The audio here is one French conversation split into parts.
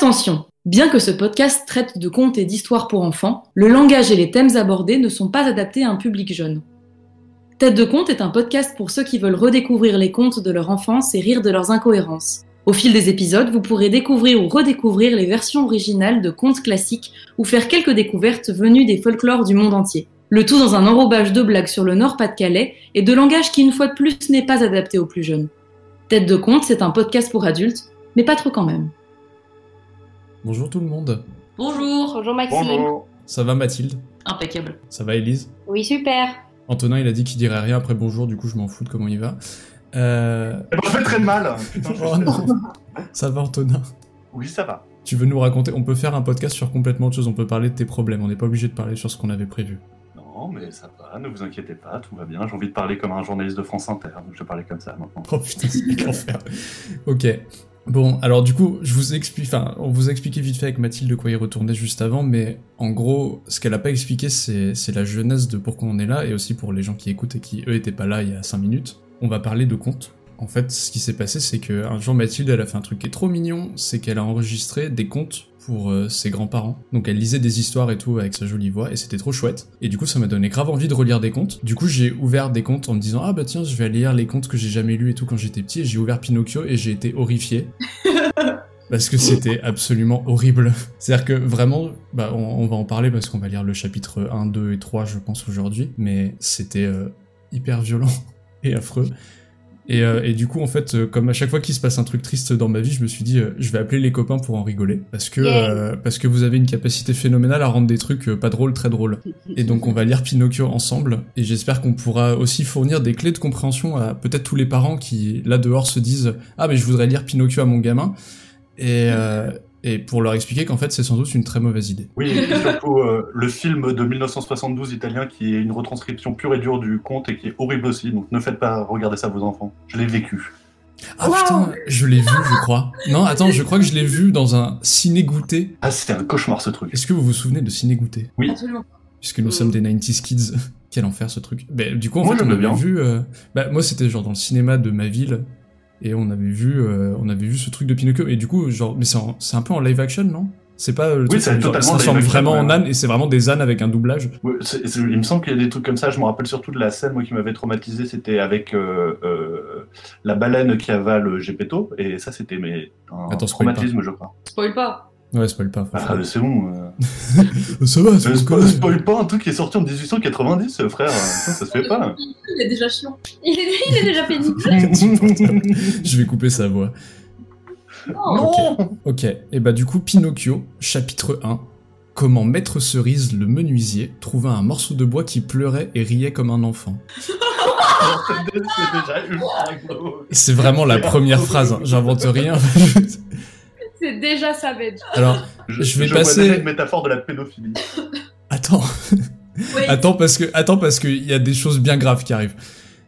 Attention, bien que ce podcast traite de contes et d'histoires pour enfants, le langage et les thèmes abordés ne sont pas adaptés à un public jeune. Tête de conte est un podcast pour ceux qui veulent redécouvrir les contes de leur enfance et rire de leurs incohérences. Au fil des épisodes, vous pourrez découvrir ou redécouvrir les versions originales de contes classiques ou faire quelques découvertes venues des folklores du monde entier. Le tout dans un enrobage de blagues sur le Nord-Pas-de-Calais et de langage qui, une fois de plus, n'est pas adapté aux plus jeunes. Tête de conte, c'est un podcast pour adultes, mais pas trop quand même. Bonjour tout le monde. Bonjour. Bonjour Maxime. Bonjour. Ça va Mathilde? Impeccable. Ça va Élise? Oui, super. Antonin, il a dit qu'il dirait rien après bonjour, du coup je m'en fous de comment il va. Euh... Eh ben, je fais très mal. Putain, je- Oh non Ça va Antonin? Oui, ça va. Tu veux nous raconter On peut faire un podcast sur complètement autre chose, on peut parler de tes problèmes, on n'est pas obligé de parler sur ce qu'on avait prévu. Non, mais ça va, ne vous inquiétez pas, tout va bien. J'ai envie de parler comme un journaliste de France Inter, donc je vais parler comme ça maintenant. Oh putain, c'est l'enfer. Ok. Bon, alors du coup, je vous explique, enfin, on vous a expliqué vite fait avec Mathilde de quoi y retourner juste avant, mais en gros, ce qu'elle a pas expliqué, c'est la jeunesse de pourquoi on est là, et aussi pour les gens qui écoutent et qui, eux, étaient pas là il y a 5 minutes. On va parler de contes. En fait, ce qui s'est passé, c'est que un jour, Mathilde, elle a fait un truc qui est trop mignon, c'est qu'elle a enregistré des contes pour euh, ses grands-parents. Donc elle lisait des histoires et tout avec sa jolie voix, et c'était trop chouette. Et du coup, ça m'a donné grave envie de relire des contes. Du coup, j'ai ouvert des contes en me disant, ah bah tiens, je vais lire les contes que j'ai jamais lus et tout quand j'étais petit, et j'ai ouvert Pinocchio, et j'ai été horrifié. Parce que c'était absolument horrible. C'est-à-dire que vraiment, bah, on, on va en parler parce qu'on va lire le chapitre 1, 2 et 3, je pense, aujourd'hui. Mais c'était euh, hyper violent et affreux. Et, euh, et du coup, en fait, euh, comme à chaque fois qu'il se passe un truc triste dans ma vie, je me suis dit, euh, je vais appeler les copains pour en rigoler. Parce que, euh, parce que vous avez une capacité phénoménale à rendre des trucs pas drôles, très drôles. Et donc, on va lire Pinocchio ensemble. Et j'espère qu'on pourra aussi fournir des clés de compréhension à peut-être tous les parents qui, là dehors, se disent, ah, mais je voudrais lire Pinocchio à mon gamin. Et, euh, et pour leur expliquer qu'en fait, c'est sans doute une très mauvaise idée. Oui, et surtout euh, le film de 1972 italien qui est une retranscription pure et dure du conte et qui est horrible aussi, donc ne faites pas regarder ça à vos enfants. Je l'ai vécu. Ah Wow. putain, je l'ai vu, je crois. Non, attends, je crois que je l'ai vu dans un ciné-goûté. Ah, c'était un cauchemar ce truc. Est-ce que vous vous souvenez de ciné-goûté Oui. Absolument. Puisque nous sommes des 90s kids. Quel enfer ce truc. Bah, du coup, en Moi, fait, on avait bien. vu. euh, Bah, moi, c'était genre dans le cinéma de ma ville. Et on avait vu, euh, on avait vu ce truc de Pinocchio. Et du coup, genre, mais c'est en- c'est un peu en live action, non? C'est pas le Oui, truc, c'est genre, totalement ça ressemble action, vraiment en âne et c'est vraiment des ânes avec un doublage. Il me semble qu'il y a des trucs comme ça. Je me rappelle surtout de la scène moi qui m'avait traumatisé. C'était avec euh, euh, la baleine qui avale Gepetto, et ça c'était mais un Attends, traumatisme, je crois. Spoil pas. Ouais, spoil pas. Ah, faire. c'est bon. euh. ça va, Euh, c'est spo- spoil pas un truc qui est sorti en 1890, euh, frère. Ça, ça se fait pas. Il est déjà chiant. Il est, il est déjà pénible. Je vais couper sa voix. non. Ok, et bah du coup, Pinocchio, chapitre 1. Comment Maître Cerise, le menuisier, trouva un morceau de bois qui pleurait et riait comme un enfant. C'est vraiment la première phrase, hein, j'invente rien. C'est déjà savage. Alors, Je vais vois passer- une métaphore de la pédophilie. attends, Oui. attends parce que, attends parce qu'il y a des choses bien graves qui arrivent.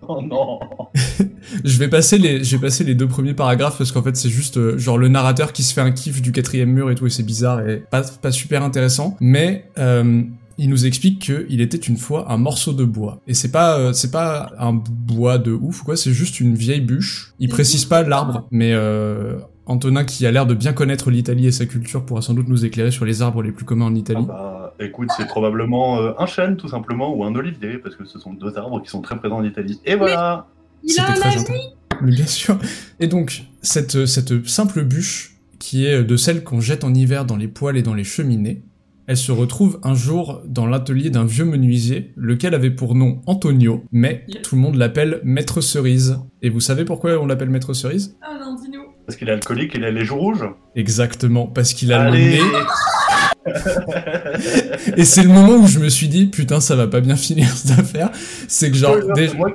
Oh non. Je vais passer les, je vais passer les deux premiers paragraphes parce qu'en fait c'est juste euh, genre le narrateur qui se fait un kiff du quatrième mur et tout et c'est bizarre et pas, pas super intéressant. Mais euh, il nous explique qu'il était une fois un morceau de bois et c'est pas, euh, c'est pas un bois de ouf ou quoi, c'est juste une vieille bûche. Il précise pas l'arbre, mais euh, Antonin qui a l'air de bien connaître l'Italie et sa culture pourra sans doute nous éclairer sur les arbres les plus communs en Ah Italie. bah, écoute, c'est probablement euh, un chêne tout simplement ou un olivier parce que ce sont deux arbres qui sont très présents en Italie. Et voilà. Il a un. Mais bien sûr. Et donc, cette, cette simple bûche, qui est de celles qu'on jette en hiver dans les poêles et dans les cheminées, elle se retrouve un jour dans l'atelier d'un vieux menuisier, lequel avait pour nom Antonio, mais tout le monde l'appelle Maître Cerise. Et vous savez pourquoi on l'appelle Maître Cerise? Ah non, dis-nous. Parce qu'il est alcoolique, il a les joues rouges. Exactement, parce qu'il a Allez. le nez. Et c'est le moment où je me suis dit, putain, ça va pas bien finir cette affaire. C'est que genre, déjà- moi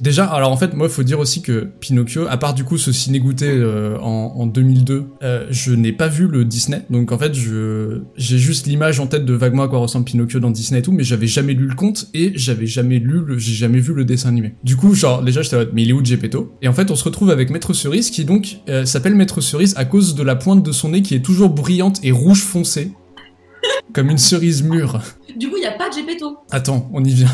Déjà, alors en fait, moi, faut dire aussi que Pinocchio, à part du coup ce ciné-goûté euh, en, en 2002, euh, je n'ai pas vu le Disney. Donc en fait, je j'ai juste l'image en tête de vaguement à quoi ressemble Pinocchio dans Disney et tout, mais j'avais jamais lu le conte et j'avais jamais lu, le, j'ai jamais vu le dessin animé. Du coup, genre déjà, j'étais mode, mais il est où Gepetto Et en fait, on se retrouve avec Maître Cerise qui donc euh, s'appelle Maître Cerise à cause de la pointe de son nez qui est toujours brillante et rouge foncé, comme une cerise mûre. Du coup, il n'y a pas de Gepetto. Attends, on y vient.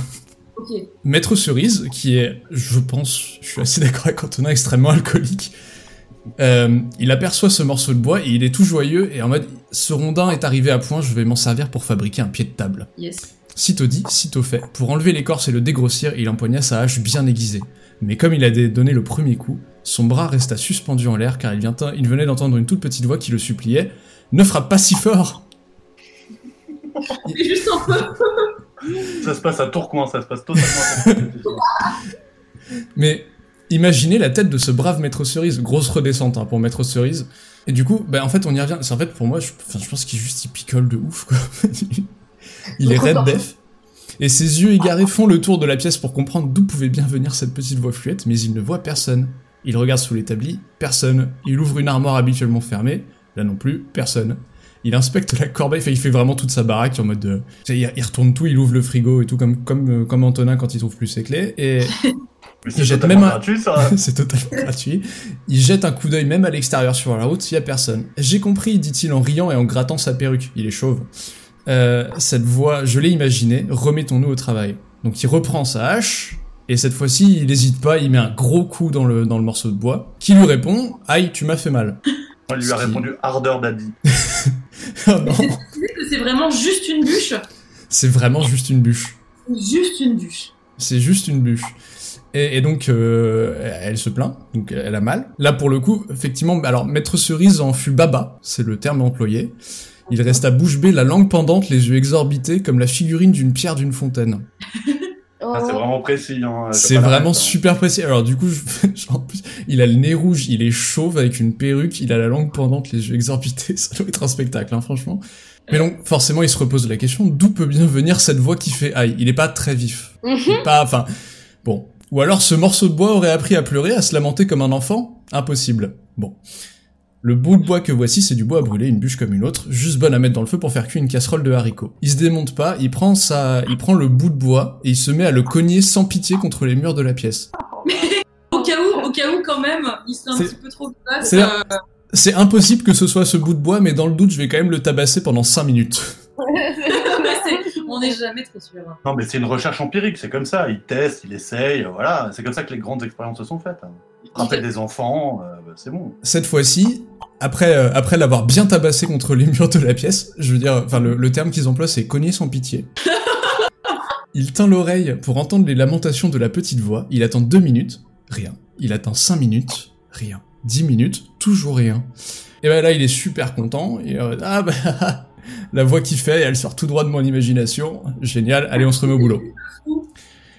Maître Cerise, qui est, je pense, je suis assez d'accord avec Antonin, extrêmement alcoolique. Euh, il aperçoit ce morceau de bois et il est tout joyeux et en mode ce rondin est arrivé à point, je vais m'en servir pour fabriquer un pied de table. Yes. Sitôt dit, sitôt fait. Pour enlever l'écorce et le dégrossir, il empoigna sa hache bien aiguisée. Mais comme il a donné le premier coup, son bras resta suspendu en l'air car il, vient- il venait d'entendre une toute petite voix qui le suppliait Ne frappe pas si fort juste un peu. Ça se passe à Tourcoing, ça se passe totalement à Tourcoing. Mais imaginez la tête de ce brave maître cerise, grosse redescente hein, pour maître cerise. Et du coup, bah, en fait, on y revient. C'est en fait pour moi, je, pense qu'il juste il picole de ouf quoi. il est red def. Et ses yeux égarés font le tour de la pièce pour comprendre d'où pouvait bien venir cette petite voix fluette, mais il ne voit personne. Il regarde sous l'établi, personne. Il ouvre une armoire habituellement fermée, là non plus, personne. Il inspecte la corbeille, enfin, il fait vraiment toute sa baraque en mode de... tu sais, Il, il retourne tout, il ouvre le frigo et tout, comme, comme, euh, comme Antonin quand il trouve plus ses clés, et Il jette même un- c'est totalement gratuit. Il jette un coup d'œil même à l'extérieur sur la route, il y a personne. J'ai compris, dit-il en riant et en grattant sa perruque. Il est chauve. Euh, cette voix, je l'ai imaginée, remettons-nous au travail. Donc il reprend sa hache, et cette fois-ci, il n'hésite pas, il met un gros coup dans le, dans le morceau de bois, qui lui répond « Aïe, tu m'as fait mal On lui a qui- répondu ardeur daddy. Oh que c'est vraiment juste une bûche C'est vraiment juste une bûche. Juste une bûche. C'est juste une bûche. Et, et donc, euh, elle se plaint, donc elle a mal. Là, pour le coup, effectivement, alors, Maître Cerise en fut baba, c'est le terme employé. Il resta bouche bée, la langue pendante, les yeux exorbités, comme la figurine d'une pierre d'une fontaine. Oh. Ah, c'est vraiment précis. Hein. C'est vraiment hein. super précis. Alors, du coup, je- en plus, il a le nez rouge, il est chauve avec une perruque, il a la langue pendante, les yeux exorbités. Ça doit être un spectacle, hein, franchement. Mais donc, forcément, il se repose la question, d'où peut bien venir cette voix qui fait aïe? Il est pas très vif. Mhm. Pas, enfin, bon. Ou alors ce morceau de bois aurait appris à pleurer, à se lamenter comme un enfant? Impossible. Bon. Le bout de bois que voici, c'est du bois à brûler, une bûche comme une autre, juste bonne à mettre dans le feu pour faire cuire une casserole de haricots. Il se démonte pas, il prend sa, il prend le bout de bois et il se met à le cogner sans pitié contre les murs de la pièce. Au cas où, au cas où quand même, il serait un C'est- petit peu trop basse. c'est- euh, C'est impossible que ce soit ce bout de bois, mais dans le doute, je vais quand même le tabasser pendant 5 minutes. on n'est jamais très sûr. Non, mais c'est une recherche empirique, c'est comme ça. Il teste, il essaye, voilà. C'est comme ça que les grandes expériences se sont faites. hein. Il rappelle des enfants, euh, bah, c'est bon. Cette fois-ci, après, euh, après l'avoir bien tabassé contre les murs de la pièce, je veux dire, enfin, le, le terme qu'ils emploient, c'est cogner sans pitié. Il tint l'oreille pour entendre les lamentations de la petite voix. Il attend deux minutes, rien. Il attend cinq minutes, rien. Dix minutes, toujours rien. Et ben là, il est super content. Et euh, ah bah, la voix qui fait, elle sort tout droit de mon imagination. Génial. Allez, on se remet au boulot.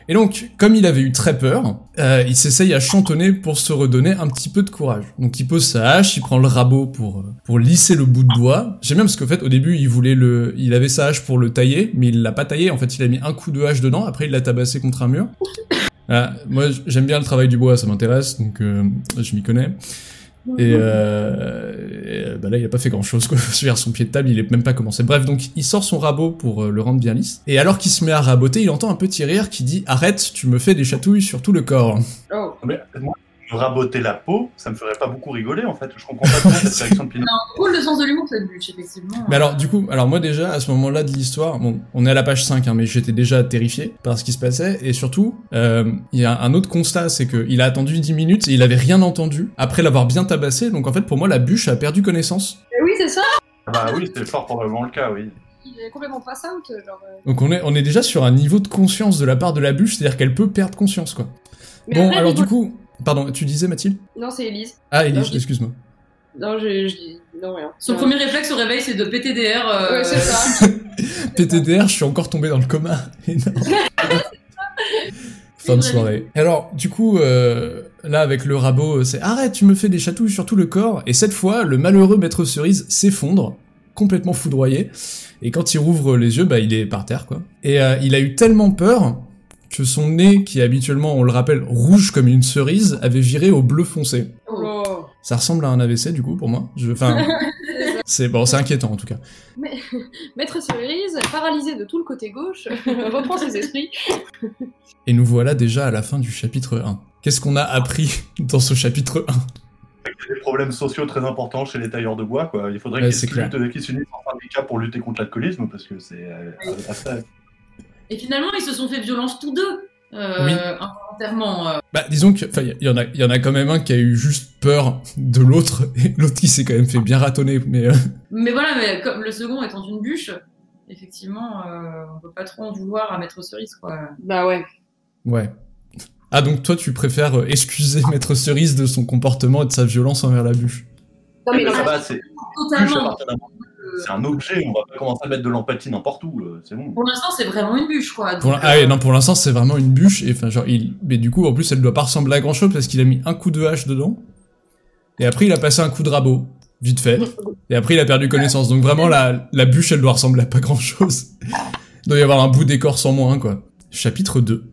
Et donc, comme il avait eu très peur, euh, il s'essaye à chantonner pour se redonner un petit peu de courage. Donc il pose sa hache, il prend le rabot pour euh, pour lisser le bout de bois. J'aime bien parce qu'en fait au début il voulait le, il avait sa hache pour le tailler, mais il l'a pas taillé. En fait il a mis un coup de hache dedans. Après il l'a tabassé contre un mur. Voilà. moi j'aime bien le travail du bois, ça m'intéresse, donc euh, je m'y connais. Et, euh, et, euh, bah là, il a pas fait grand chose, quoi. Sur son pied de table, il est même pas commencé. Bref, donc, il sort son rabot pour euh, le rendre bien lisse. Et alors qu'il se met à raboter, il entend un petit rire qui dit Arrête, tu me fais des chatouilles sur tout le corps. Oh. Mais moi, me raboter la peau, ça me ferait pas beaucoup rigoler, en fait. Je comprends pas trop cette réaction de Pinocchio. Cool le sens de l'humour cette bûche, effectivement. Mais alors, du coup, alors moi déjà, à ce moment-là de l'histoire, bon, on est à la page 5, hein, mais j'étais déjà terrifié par ce qui se passait, et surtout, euh, il y a un autre constat, c'est qu'il a attendu 10 minutes et il avait rien entendu après l'avoir bien tabassé, donc en fait, pour moi, la bûche a perdu connaissance. Eh oui, c'est ça. Ah Bah oui, c'est fort probablement le cas, oui. Il est complètement out, genre. euh. Donc on est, on est déjà sur un niveau de conscience de la part de la bûche, c'est-à-dire qu'elle peut perdre conscience, quoi. Mais bon, après, alors du coup, pardon, tu disais Mathilde Non, c'est Elise. Ah, Elise, je excuse-moi. Non, je, je dis. Non, rien. Son Non. premier réflexe au réveil, c'est de airs. euh, Ouais, c'est ça. PTDR, je suis encore tombé dans le coma. Fin de soirée. Alors, du coup, euh, là, avec le rabot, euh, c'est arrête, tu me fais des chatouilles sur tout le corps. Et cette fois, le malheureux maître cerise s'effondre, complètement foudroyé. Et quand il rouvre les yeux, bah, il est par terre, quoi. Et euh, il a eu tellement peur que son nez, qui est habituellement, on le rappelle, rouge comme une cerise, avait viré au bleu foncé. Oh. Oh. Ça ressemble à un AVC, du coup, pour moi. Je, enfin, c'est bon, c'est inquiétant en tout cas. Mais, Maître Cerise, paralysé de tout le côté gauche, reprend ses esprits. Et nous voilà déjà à la fin du chapitre 1. Qu'est-ce qu'on a appris dans ce chapitre 1 Il y a des problèmes sociaux très importants chez les tailleurs de bois, quoi. Il faudrait Ouais, qu'ils s'unissent en syndicat pour lutter contre l'alcoolisme, parce que c'est euh, assez- Et finalement, ils se sont fait violence tous deux. euh, Oui. involontairement. euh. Bah, disons que, enfin, il y, en a, il y en a quand même un qui a eu juste peur de l'autre, et l'autre qui s'est quand même fait bien ratonner, mais euh, Mais voilà, mais comme le second étant une bûche, effectivement, euh, on peut pas trop en vouloir à Maître Cerise, quoi. Bah ouais. ouais. Ah, donc toi, tu préfères excuser Maître Cerise de son comportement et de sa violence envers la bûche? Non, mais Mais ça non, va, c'est bûche, à Totalement. C'est un objet, on va pas commencer à mettre de l'empathie n'importe où, euh, c'est bon. Pour l'instant, c'est vraiment une bûche, quoi. Pour ah ouais, euh, non, pour l'instant, c'est vraiment une bûche, et enfin, genre, il, mais du coup, en plus, elle doit pas ressembler à grand chose parce qu'il a mis un coup de hache dedans, et après, il a passé un coup de rabot, vite fait, et après, il a perdu connaissance. Donc vraiment, la, la bûche, elle doit ressembler à pas grand chose. Il doit y avoir un bout d'écorce en moins, quoi. Chapitre 2.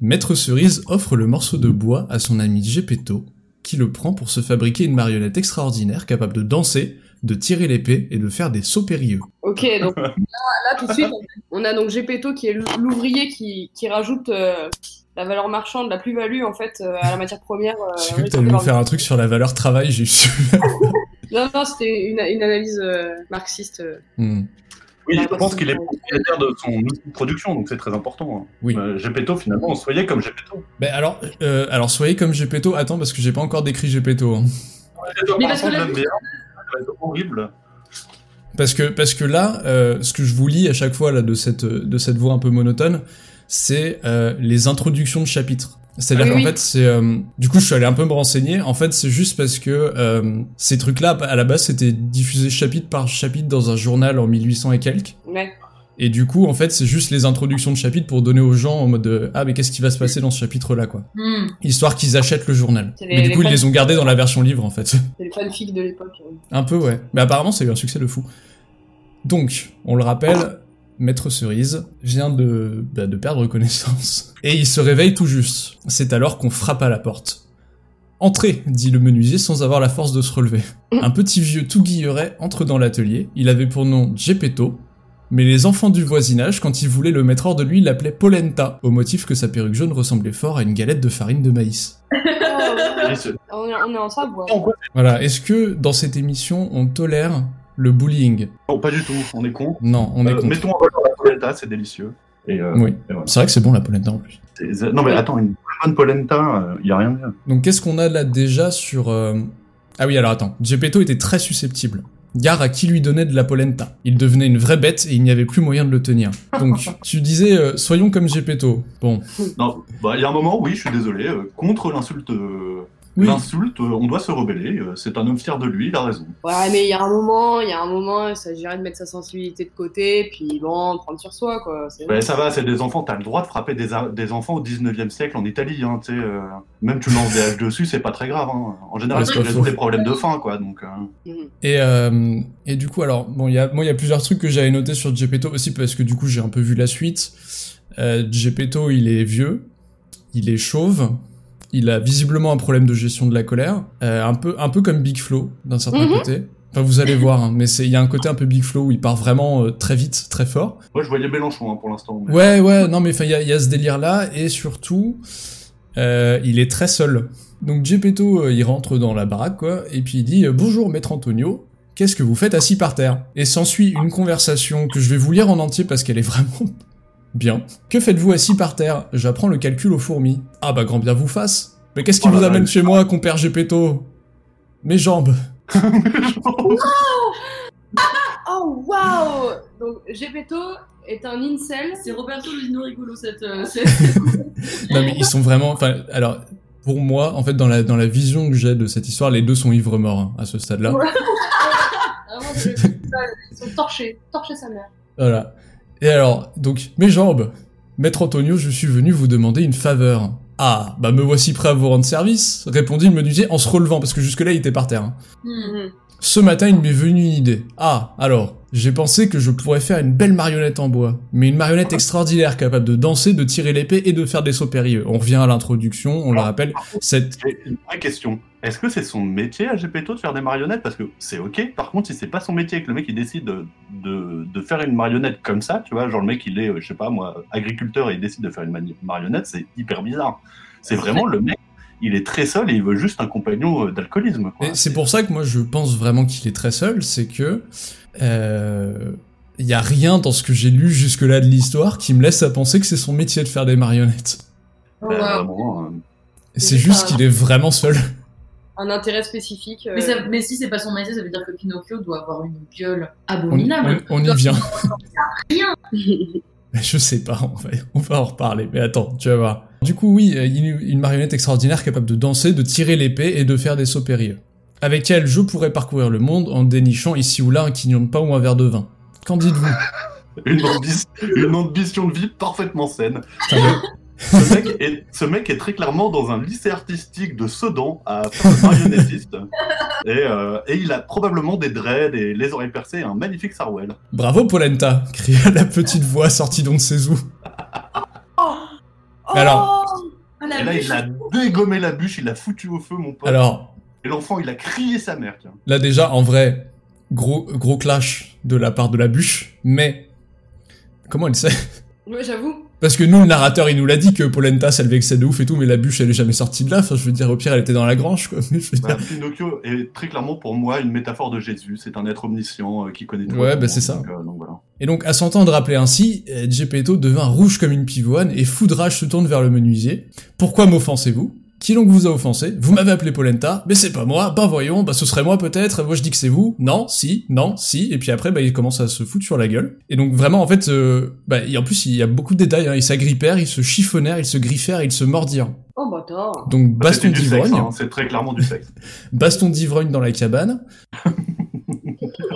Maître Cerise offre le morceau de bois à son ami Gepetto, qui le prend pour se fabriquer une marionnette extraordinaire capable de danser, de tirer l'épée et de faire des sauts périlleux. Ok, donc là, là, tout de suite, on a donc Gepetto qui est l'ouvrier qui, qui rajoute euh, la valeur marchande, la plus-value en fait euh, à la matière première. euh, J'ai cru que t'allais nous faire un truc sur la valeur travail, j'ai Non, non, c'était une, une analyse euh, marxiste. euh. Hmm. Oui, je pense qu'il est propriétaire de son outil de production, donc c'est très important. hein. Oui. Euh, Gepetto, finalement, soyez comme Gepetto. Ben alors, euh, alors soyez comme Gepetto. Attends, parce que j'ai pas encore décrit Gepetto. hein. Mais par parce que va être horrible. Parce que parce que là, euh, ce que je vous lis à chaque fois là de cette de cette voix un peu monotone, c'est euh, les introductions de chapitres. C'est-à-dire Oui, qu'en oui. fait, c'est euh, du coup, je suis allé un peu me renseigner. En fait, c'est juste parce que euh, ces trucs-là, à la base, c'était diffusé chapitre par chapitre dans un journal en 1800 et quelques. Ouais. Et du coup, en fait, c'est juste les introductions de chapitres pour donner aux gens en mode de, ah mais qu'est-ce qui va se passer dans ce chapitre-là, quoi. hmm. Histoire qu'ils achètent le journal. Les- Mais du coup, ils les ont gardés dans la version livre, en fait. C'est les fanfics de l'époque. Un peu, ouais. Mais apparemment, ça a eu un succès de fou. Donc, on le rappelle, Maître Cerise vient de, bah, de perdre connaissance. Et il se réveille tout juste. C'est alors qu'on frappe à la porte. Entrez, dit le menuisier sans avoir la force de se relever. Un petit vieux tout guilleret entre dans l'atelier. Il avait pour nom Gepetto. Mais les enfants du voisinage, quand ils voulaient le mettre hors de lui, l'appelaient Polenta, au motif que sa perruque jaune ressemblait fort à une galette de farine de maïs. Ce- on, est, en quoi Voilà, est-ce que dans cette émission, on tolère le bullying? Non, pas du tout, on est con. Non, on est Euh, contre. mettons en valeur la polenta, c'est délicieux. Et, euh, Oui. voilà. C'est vrai que c'est bon la polenta en plus. Non mais attends, une bonne polenta, il y a rien de mieux. Donc qu'est-ce qu'on a là déjà sur... euh, Ah oui, alors attends. Gepetto était très susceptible. Gare à qui lui donnait de la polenta. Il devenait une vraie bête et il n'y avait plus moyen de le tenir. Donc, tu disais, euh, soyons comme Gepetto. Bon, Non, bah il y a un moment, oui, je suis désolé, euh, contre l'insulte, euh, oui. l'insulte, euh, on doit se rebeller. euh, c'est un homme fier de lui, il a raison. Ouais, mais il y a un moment, il y a un moment, il s'agirait de mettre sa sensibilité de côté, puis bon, prendre sur soi, quoi. Ouais, ça va, c'est des enfants, t'as le droit de frapper des, des enfants au 19e siècle en Italie, hein, tu sais. euh, même tu lances des haches dessus, c'est pas très grave. Hein. En général, résout faux. les problèmes de faim, quoi. Donc, euh, Mhm. Et, euh, et du coup, alors, bon, il y a, moi, il y a plusieurs trucs que j'avais notés sur Gepetto aussi parce que du coup, j'ai un peu vu la suite. Euh, Gepetto, il est vieux, il est chauve, il a visiblement un problème de gestion de la colère, euh, un peu, un peu comme Big Flo d'un certain Mhm. côté. Enfin, vous allez voir, hein, mais c'est, il y a un côté un peu Big Flo où il part vraiment euh, très vite, très fort. moi, je voyais Mélenchon hein, pour l'instant. mais- Ouais, ouais, non, mais enfin, il y a, il y a ce délire-là, et surtout, euh, il est très seul. Donc Gepetto, euh, il rentre dans la baraque, quoi, et puis il dit euh, Bonjour, maître Antonio, qu'est-ce que vous faites assis par terre? Et s'ensuit une conversation que je vais vous lire en entier parce qu'elle est vraiment bien. Que faites-vous assis par terre? J'apprends le calcul aux fourmis. Ah bah, grand bien vous fasse. Mais qu'est-ce qui Oh vous amène chez moi, compère Gepetto Mes jambes. Oh, waouh Donc, Gepetto est un incel. C'est Roberto Lino rigolo cette. euh, cette- Non mais ils sont vraiment. Enfin, alors pour moi, en fait, dans la dans la vision que j'ai de cette histoire, les deux sont ivres morts hein, à ce stade-là. Ouais. Vraiment, des- ils sont torchés, torchés sa mère. Voilà. Et alors, donc mes jambes, maître Antonio, je suis venu vous demander une faveur. Ah, bah me voici prêt à vous rendre service, répondit le menuisier en se relevant parce que jusque là il était par terre. hein. Hmm. Mhm. Ce matin, il m'est venu une idée. Ah, alors, j'ai pensé que je pourrais faire une belle marionnette en bois, mais une marionnette extraordinaire capable de danser, de tirer l'épée et de faire des sauts périlleux. On revient à l'introduction, on le rappelle, cette J'ai une vraie question. Est-ce que c'est son métier à Gepetto de faire des marionnettes? Parce que c'est ok. Par contre, si c'est pas son métier et que le mec il décide de, de, de faire une marionnette comme ça, tu vois, genre le mec il est, euh, je sais pas moi, agriculteur et il décide de faire une marionnette, c'est hyper bizarre. C'est vraiment le mec, il est très seul et il veut juste un compagnon euh, d'alcoolisme. c'est pour ça que moi je pense vraiment qu'il est très seul, c'est que euh, il y a rien dans ce que j'ai lu jusque-là de l'histoire qui me laisse à penser que c'est son métier de faire des marionnettes. Euh, C'est juste qu'il est vraiment seul. Un intérêt spécifique. euh, Mais, ça- mais si c'est pas son métier, ça veut dire que Pinocchio doit avoir une gueule abominable. on- on y vient. Rien. Mais Je sais pas, on va, on va en reparler. Mais attends, tu vas voir. Du coup, oui, euh, une, une marionnette extraordinaire capable de danser, de tirer l'épée et de faire des sauts périlleux. Avec elle, je pourrais parcourir le monde en dénichant ici ou là un quignon de pain ou un verre de vin. Qu'en dites-vous? Une, ambi- une ambition de vie parfaitement saine. Ce mec, est, ce mec est très clairement dans un lycée artistique de Sedan à faire le marionnettiste. Et, euh, et il a probablement des dreads et les oreilles percées et un magnifique sarouel. Bravo Polenta cria la petite voix sortie d'on ne sait où. Mais alors, la Et là, il a dégommé la bûche, il l'a foutu au feu, mon pote. alors, Et l'enfant, il a crié sa mère, tiens. là déjà, en vrai, gros, gros clash de la part de la bûche, mais comment elle sait? Ouais, j'avoue. Parce que nous, le narrateur, il nous l'a dit que Polenta, ça le vexait de ouf et tout, mais la bûche, elle est jamais sortie de là. Enfin, je veux dire, au pire, elle était dans la grange, quoi. Mais je veux Bah, dire- Pinocchio est très clairement pour moi une métaphore de Jésus. C'est un être omniscient euh, qui connaît tout. Ouais, bah, c'est ça. euh, donc voilà. Et donc, à s'entendre rappeler ainsi, Geppetto devint rouge comme une pivoine et foudrage se tourne vers le menuisier. Pourquoi m'offensez-vous? Qui donc vous a offensé? Vous m'avez appelé Polenta Mais c'est pas moi. Bah voyons, bah ce serait moi peut-être. Moi je dis que c'est vous. Non, si, non, si. Et puis après, bah il commence à se foutre sur la gueule. Et donc vraiment, en fait, euh, bah et en plus il y a beaucoup de détails. Hein. Ils s'agrippèrent, ils se chiffonnèrent, ils se griffèrent, ils se mordirent. Oh, bâtard. Donc Bah, baston du sexe, d'ivrogne, hein, c'est très clairement du sexe. baston d'ivrogne dans la cabane.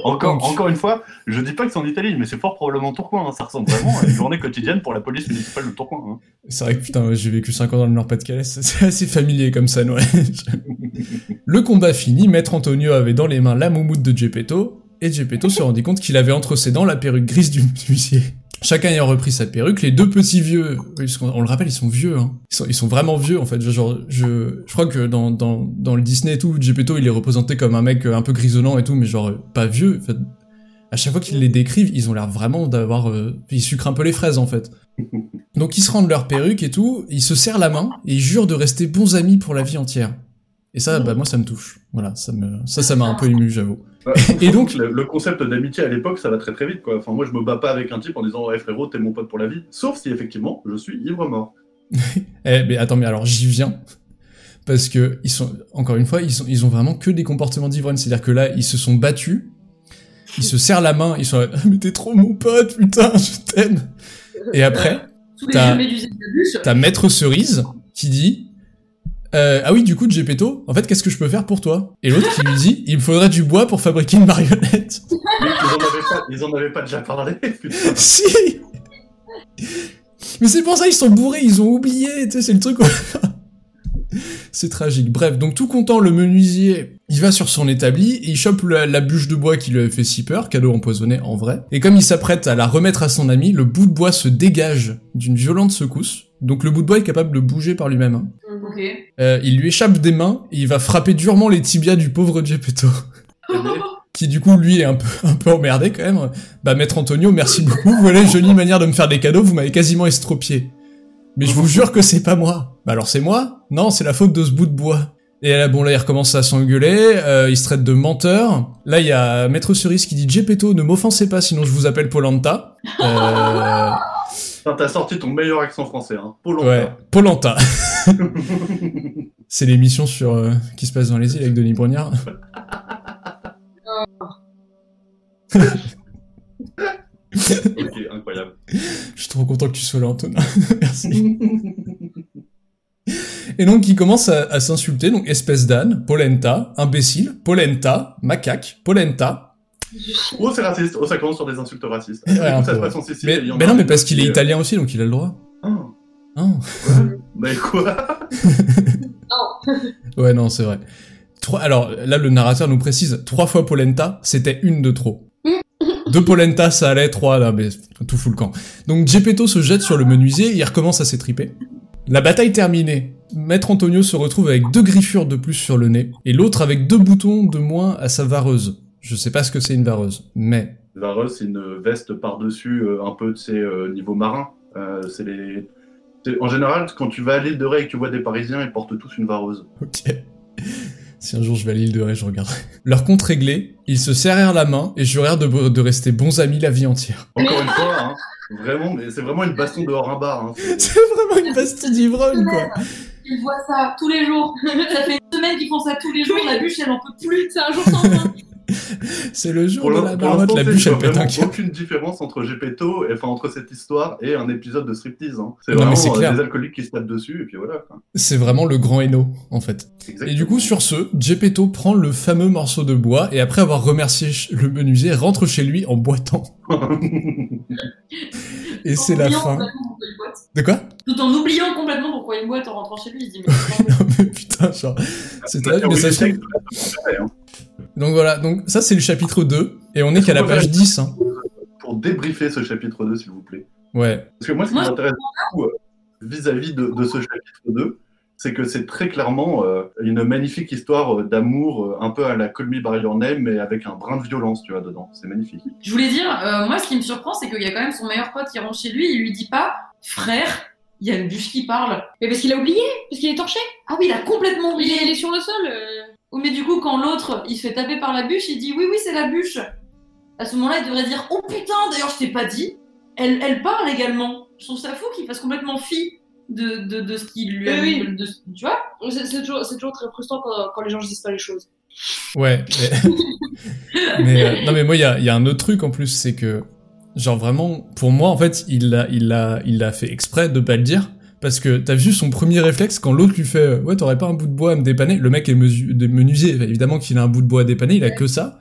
Encore, Donc- encore une fois, je dis pas que c'est en Italie, mais c'est fort probablement Tourcoing. hein. Ça ressemble vraiment à une journée quotidienne pour la police municipale de Tourcoing. hein. C'est vrai que putain, j'ai vécu 5 ans dans le Nord-Pas-de-Calais, c'est assez familier comme ça, ouais. le combat fini, Maître Antonio avait dans les mains la moumoute de Geppetto, et Geppetto se rendit compte qu'il avait entre ses dents la perruque grise du huissier. Chacun ayant repris sa perruque, les deux petits vieux, on le rappelle, ils sont vieux, hein. Ils sont, ils sont vraiment vieux, en fait. Genre, je, je crois que dans, dans, dans le Disney et tout, Geppetto, il est représenté comme un mec euh, un peu grisonnant et tout, mais genre, euh, pas vieux. En fait, à chaque fois qu'ils les décrivent, ils ont l'air vraiment d'avoir, euh, ils sucrent un peu les fraises, en fait. Donc ils se rendent leur perruque et tout, ils se serrent la main et ils jurent de rester bons amis pour la vie entière. Et ça, bah moi ça me touche. Voilà, ça me, ça, ça m'a un peu ému, j'avoue. Et donc- le, le concept d'amitié à l'époque, ça va très très vite, quoi. Enfin, moi, je me bats pas avec un type en disant, ouais, frérot, t'es mon pote pour la vie. Sauf si effectivement, je suis ivre mort. Eh, mais attends, mais alors j'y viens. Parce que ils sont, encore une fois, ils sont, ils ont vraiment que des comportements d'ivrogne. C'est-à-dire que là, ils se sont battus, ils se serrent la main, ils sont là, Ah, mais t'es trop mon pote, putain, je t'aime. Et après, t'as Maître Cerise qui dit, euh, ah oui, du coup, Geppetto, en fait, qu'est-ce que je peux faire pour toi? Et l'autre qui lui dit, il me faudrait du bois pour fabriquer une marionnette. Mais ils en avaient pas, ils en avaient pas déjà parlé, putain. si Mais c'est pour ça ils sont bourrés, ils ont oublié, tu sais, c'est le truc. c'est tragique. Bref, donc tout content, le menuisier, il va sur son établi, et il chope la, la bûche de bois qui lui avait fait si peur, cadeau empoisonné en vrai. Et comme il s'apprête à la remettre à son ami, le bout de bois se dégage d'une violente secousse. Donc le bout de bois est capable de bouger par lui-même. hein. Ok. Euh, il lui échappe des mains, et il va frapper durement les tibias du pauvre Geppetto. qui du coup lui est un peu un peu emmerdé quand même. Bah maître Antonio, merci beaucoup. Voilà une jolie manière de me faire des cadeaux. Vous m'avez quasiment estropié. Mais je vous jure que c'est pas moi. Bah alors c'est moi? Non, c'est la faute de ce bout de bois. Et là bon là il recommence à s'engueuler. Euh, il se traite de menteur. Là il y a maître Cerise qui dit Geppetto ne m'offensez pas sinon je vous appelle Polenta. Euh, Putain, T'as sorti ton meilleur accent français, hein. Polenta. ouais, Polenta. c'est l'émission sur euh, qui se passe dans les îles avec Denis Brognard. ok, incroyable. Je suis trop content que tu sois là, Antonin. Merci. Et donc, il commence à, à s'insulter, donc espèce d'âne, polenta, imbécile, polenta, macaque, polenta. Oh, c'est raciste. Oh, ça commence sur des insultes racistes. Ouais, Du coup, un ça peu, se passe ouais. en Sicile. Mais, non, mais parce qu'il est italien aussi, donc il a le droit. Ah, Hein mais quoi? Ouais, non, c'est vrai. Trois, alors, là, le narrateur nous précise, trois fois polenta, c'était une de trop. Deux polenta, ça allait, trois, là, mais tout fout le camp. Donc, Geppetto se jette sur le menuisier, il recommence à s'étriper. La bataille terminée, Maître Antonio se retrouve avec deux griffures de plus sur le nez, et l'autre avec deux boutons de moins à sa vareuse. Je sais pas ce que c'est une vareuse, mais... Vareuse, c'est une veste par-dessus, euh, un peu, tu sais, euh, niveau marin. Euh, c'est les... c'est- En général, quand tu vas à l'île de Ré et que tu vois des Parisiens, ils portent tous une vareuse. Ok. Si un jour je vais à l'île de Ré, je regarderai. Leur compte réglé, ils se serrèrent la main et jurèrent de, de rester bons amis la vie entière. Encore une fois, hein, vraiment, mais c'est vraiment une baston dehors un bar. Hein. C'est- C'est vraiment une bastille d'ivrogne, quoi. Ils voient ça tous les jours. ça fait une semaine qu'ils font ça tous les jours. La bûche, elle en peut plus. C'est un jour sans fin. C'est le jour Pour de la l'instant, la bûche, aucune différence entre Gepetto, et, enfin entre cette histoire et un épisode de striptease. Hein. C'est vraiment euh, clair. des alcooliques qui se tapent dessus et puis voilà. C'est vraiment le grand Eno, en fait. Exactement. Et du coup, sur ce, Gepetto prend le fameux morceau de bois et après avoir remercié le menuisier, rentre chez lui en boitant. Et c'est la oubliant fin. complètement pourquoi il boite. De quoi? Tout en oubliant complètement pourquoi il boite en rentrant chez lui. Il se dit, mais Non mais putain, genre, c'est très... Mais ça. Donc voilà, donc ça c'est le chapitre 2, et on est qu'à la page faire- 10, hein. Pour débriefer ce chapitre 2, s'il vous plaît? Ouais. Parce que moi, ce qui m'intéresse beaucoup euh, vis-à-vis de, de ce chapitre 2, c'est que c'est très clairement euh, une magnifique histoire euh, d'amour, un peu à la Call Me By Your Name, mais avec un brin de violence, tu vois, dedans. C'est magnifique. Je voulais dire, euh, moi, ce qui me surprend, c'est qu'il y a quand même son meilleur pote qui rentre chez lui. Il lui dit pas, frère, il y a le bûche qui parle. Mais parce qu'il a oublié, parce qu'il est torché. Ah oui, il a complètement Il oublié. est, il est sur le sol. euh. Oh, mais du coup, quand l'autre, il se fait taper par la bûche, il dit oui, oui, c'est la bûche. À ce moment-là, il devrait dire oh putain, d'ailleurs, je t'ai pas dit. Elle, elle parle également. Je trouve ça fou qu'il fasse complètement fi de, de, de ce qu'il lui a Oui, oui. de- tu vois C'est c'est toujours, c'est toujours très frustrant quand, quand les gens ne disent pas les choses. Ouais. Mais, mais, euh, non mais moi il y a, il y a un autre truc en plus, c'est que genre vraiment pour moi en fait il l'a il l'a il l'a fait exprès de pas le dire parce que t'as vu son premier réflexe quand l'autre lui fait euh, ouais t'aurais pas un bout de bois à me dépanner? Le mec est menuisier. Évidemment qu'il a un bout de bois à dépanner il a que ça.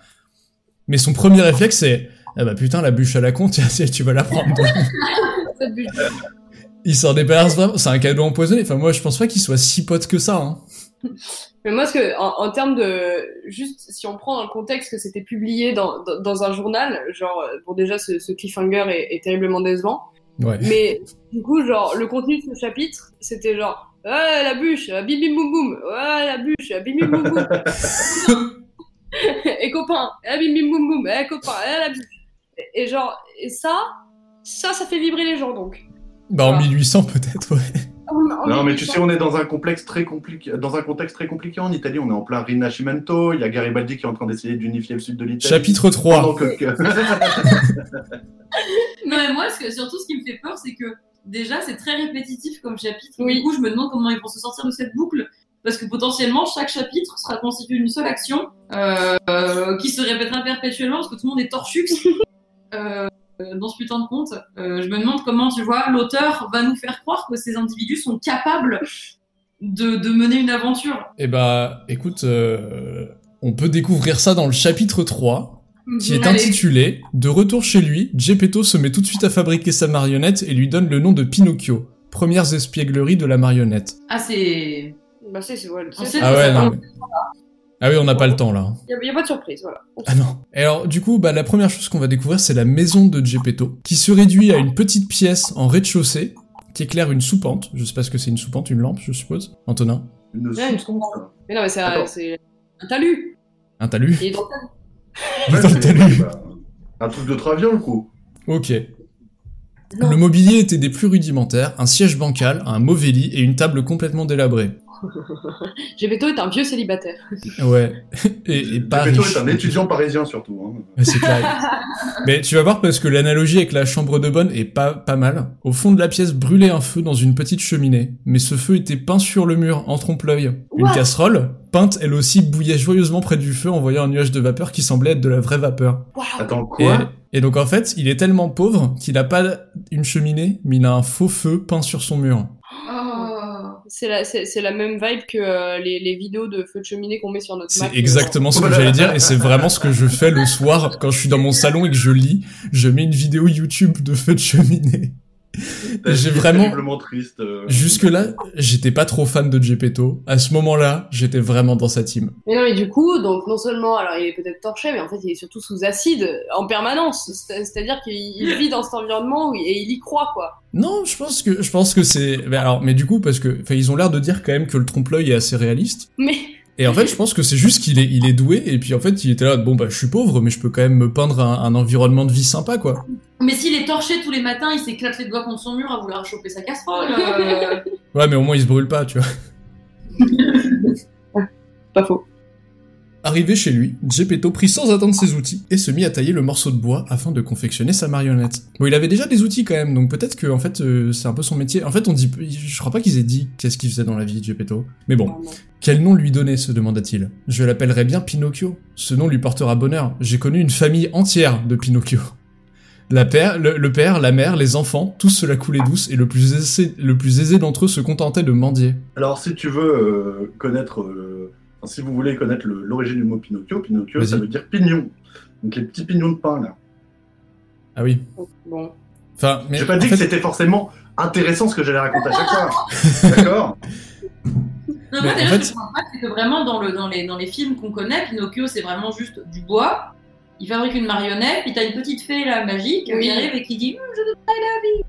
Mais son premier réflexe c'est ah bah putain la bûche à la con tiens tiens, tu vas la prendre. Il s'en débarrasse vraiment. C'est un cadeau empoisonné. Enfin moi je pense pas qu'il soit si pote que ça hein. Mais moi, ce que, en, en termes de, juste si on prend dans le contexte que c'était publié dans, dans, dans un journal, genre, bon déjà ce, ce cliffhanger est, est terriblement décevant, ouais mais du coup, genre, le contenu de ce chapitre, c'était genre, ouais la bûche, euh, bim bim boum boum, ouais la bûche, euh, bim bim boum boum, et copain, eh, bim bim boum boum, eh copain, eh la bûche, et, et genre, et ça, ça, ça fait vibrer les gens donc. bah en Voilà. 1800 peut-être ouais Non, mais tu sais, on est dans un complexe très compliqué, dans un contexte très compliqué en Italie. On est en plein Rinascimento. Il y a Garibaldi qui est en train d'essayer d'unifier le sud de l'Italie. chapitre 3 Pendant que- que- Non, mais moi, ce que, surtout, ce qui me fait peur, c'est que déjà, c'est très répétitif comme chapitre. Oui. Du coup, je me demande comment ils vont se sortir de cette boucle. Parce que potentiellement, chaque chapitre sera constitué d'une seule action euh, qui se répétera perpétuellement parce que tout le monde est torchux euh, dans ce putain de conte. Euh, je me demande comment, tu vois, l'auteur va nous faire croire que ces individus sont capables de, de mener une aventure. Eh bah, écoute, euh, on peut découvrir ça dans le chapitre 3, qui est Allez. intitulé De retour chez lui, Geppetto se met tout de suite à fabriquer sa marionnette et lui donne le nom de Pinocchio. Premières espiègleries de la marionnette. Ah, c'est. Bah c'est, c'est, ouais, Ah que ouais, ça non. mais- Ah oui, on n'a pas le temps là. hein. y a, pas de surprise, voilà. Ah non. Et alors, du coup, bah, la première chose qu'on va découvrir, c'est la maison de Geppetto, qui se réduit à une petite pièce en rez-de-chaussée, qui éclaire une soupente. Je sais pas ce que c'est une soupente, une lampe, je suppose. Antonin? Une Ouais, une soupente. Mais non, mais c'est, un talus. Un talus? Il est dans Il le talus. un truc de traviole, quoi. Ok. Non. Le mobilier était des plus rudimentaires, un siège bancal, un mauvais lit et une table complètement délabrée. Gepetto est un vieux célibataire. Ouais. Et, et pas Gepetto riche. est un étudiant parisien, surtout. Hein. Ouais, c'est clair. Mais tu vas voir parce que l'analogie avec la chambre de bonne est pas, pas mal. Au fond de la pièce brûlait un feu dans une petite cheminée, mais ce feu était peint sur le mur, en trompe-l'œil. Une casserole, peinte elle aussi, bouillait joyeusement près du feu en voyant un nuage de vapeur qui semblait être de la vraie vapeur. Attends, Et, quoi et donc en fait, il est tellement pauvre qu'il a pas une cheminée, mais il a un faux feu peint sur son mur. C'est la, c'est, c'est la même vibe que euh, les, les vidéos de feu de cheminée qu'on met sur notre. C'est exactement ce que j'allais dire et c'est vraiment ce que je fais le soir quand je suis dans mon salon et que je lis. Je mets une vidéo YouTube de feu de cheminée. J'ai vraiment- triste. euh. Jusque-là, j'étais pas trop fan de Gepetto. À ce moment-là, j'étais vraiment dans sa team. Mais non, mais du coup, donc non seulement, alors il est peut-être torché, mais en fait il est surtout sous acide en permanence. C'est- C'est-à-dire qu'il il vit dans cet environnement où- et il y croit, quoi. Non, je pense que je pense que c'est mais alors mais du coup parce que enfin ils ont l'air de dire quand même que le trompe-l'œil est assez réaliste. Mais Et en fait, je pense que c'est juste qu'il est il est doué et puis en fait, il était là bon bah je suis pauvre mais je peux quand même me peindre un, un environnement de vie sympa quoi. Mais s'il est torché tous les matins, il s'éclate les doigts contre son mur à vouloir choper sa casserole. euh. Ouais, mais au moins il se brûle pas, tu vois. pas faux. Arrivé chez lui, Geppetto prit sans attendre ses outils et se mit à tailler le morceau de bois afin de confectionner sa marionnette. Bon, il avait déjà des outils quand même, donc peut-être que en fait euh, c'est un peu son métier. En fait, on dit, je crois pas qu'ils aient dit qu'est-ce qu'il faisait dans la vie, Geppetto. Mais bon, quel nom lui donner se demanda-t-il. Je l'appellerai bien Pinocchio. Ce nom lui portera bonheur. J'ai connu une famille entière de Pinocchio. La père, le, le père, la mère, les enfants, tous cela coulait douce et le plus aisé, le plus aisé d'entre eux se contentait de mendier. Alors, si tu veux euh, connaître, euh, si vous voulez connaître l'origine du mot Pinocchio, Pinocchio, ça veut dire pignon. Donc les petits pignons de pain là. Ah oui. Bon. Enfin, mais J'ai pas en dit fait- que c'était forcément intéressant ce que j'allais raconter à chaque fois. D'accord? Non, Mais moi, déjà, fait- ce que je comprends pas, c'est que vraiment, dans, le, dans, les, dans les films qu'on connaît, Pinocchio, c'est vraiment juste du bois. Il fabrique une marionnette, puis t'as une petite fée là, magique Oui. qui arrive et qui dit Hum, Je donne la vie.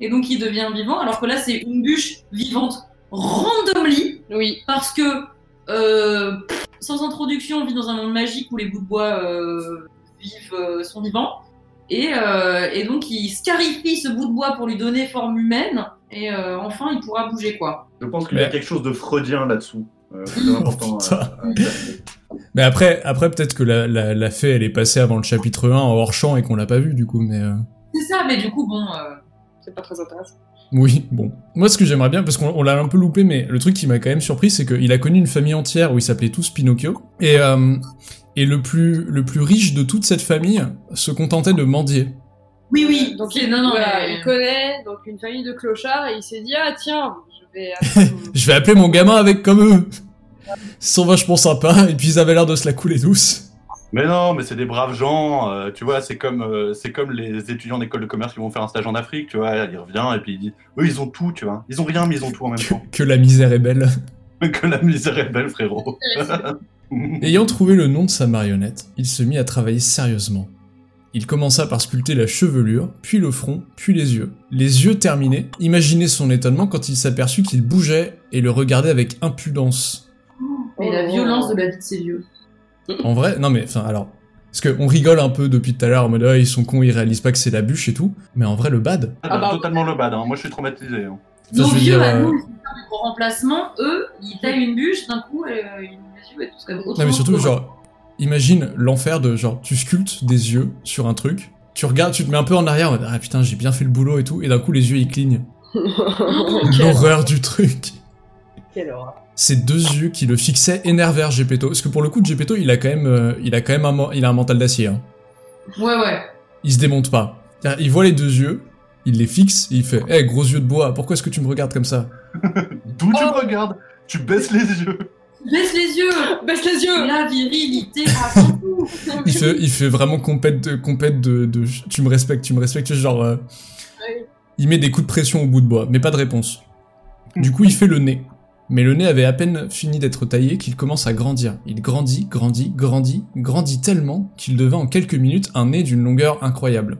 Et donc, il devient vivant, alors que là, c'est une bûche vivante randomly, Oui. parce que, euh, sans introduction, on vit dans un monde magique où les bouts de bois euh, vivent, euh, sont vivants. Et, euh, et donc, il scarifie ce bout de bois pour lui donner forme humaine, et euh, enfin, il pourra bouger, quoi. Je pense qu'il y a quelque chose de freudien là-dessous. Euh, c'est important. Mais après, après peut-être que la, la, la fée, elle est passée avant le chapitre 1 en hors champ et qu'on l'a pas vue du coup, mais euh, C'est ça, mais du coup, bon. euh, C'est pas très intéressant. Oui, bon. Moi, ce que j'aimerais bien, parce qu'on on l'a un peu loupé, mais le truc qui m'a quand même surpris, c'est qu'il a connu une famille entière où ils s'appelaient tous Pinocchio, et euh, et le plus le plus riche de toute cette famille se contentait de mendier. Oui, oui. Donc c'est- il, non, non, voilà, mais- il connaît donc une famille de clochards et il s'est dit ah tiens je vais appeler mon- Je vais appeler mon gamin avec comme eux. Ils sont vachement sympas, et puis ils avaient l'air de se la couler douce. Mais non, mais c'est des braves gens. euh, tu vois, c'est comme, euh, c'est comme les étudiants d'école de commerce qui vont faire un stage en Afrique. Tu vois, il revient et puis il dit Eux, ils ont tout, tu vois. Ils ont rien, mais ils ont tout en même Que, temps. que la misère est belle. que la misère est belle, frérot. Ayant trouvé le nom de sa marionnette, il se mit à travailler sérieusement. Il commença par sculpter la chevelure, puis le front, puis les yeux. Les yeux terminés, imaginez son étonnement quand il s'aperçut qu'il bougeait et le regardait avec impudence. Mais la violence de la vie de ces vieux. En vrai, non mais, enfin alors, parce qu'on rigole un peu depuis tout à l'heure en mode ah, ils sont cons, ils réalisent pas que c'est la bûche et tout, mais en vrai le bad. Ah bah, totalement le bad. hein. Moi, je suis traumatisé. hein. Ça, Nos je veux vieux, dire, à euh, nous, remplacement. Eux, ils taillent une bûche, d'un coup, et, euh, ils les yeux et tout ce Non mais surtout genre, imagine l'enfer de genre tu sculptes des yeux sur un truc, tu regardes, tu te mets un peu en arrière, en mode, ah putain j'ai bien fait le boulot et tout, et d'un coup les yeux ils clignent. L'horreur du truc. Quelle horreur. Ces deux yeux qui le fixaient énervèrent Gepetto. Parce que pour le coup, Gepetto, il a quand même, euh, il a quand même un, il a un mental d'acier. Hein. Ouais, ouais. Il se démonte pas. Il voit les deux yeux, il les fixe, et il fait, hé gros yeux de bois, pourquoi est-ce que tu me regardes comme ça? D'où tu me regardes? Tu baisses les yeux. Baisse les yeux Baisse les yeux La virilité avant tout Il fait, il fait vraiment compète de, compète de, de, tu me respectes, tu me respectes, genre, euh, Oui. il met des coups de pression au bout de bois, mais pas de réponse. Du coup, il fait le nez. Mais le nez avait à peine fini d'être taillé qu'il commence à grandir. Il grandit, grandit, grandit, grandit tellement qu'il devint en quelques minutes un nez d'une longueur incroyable.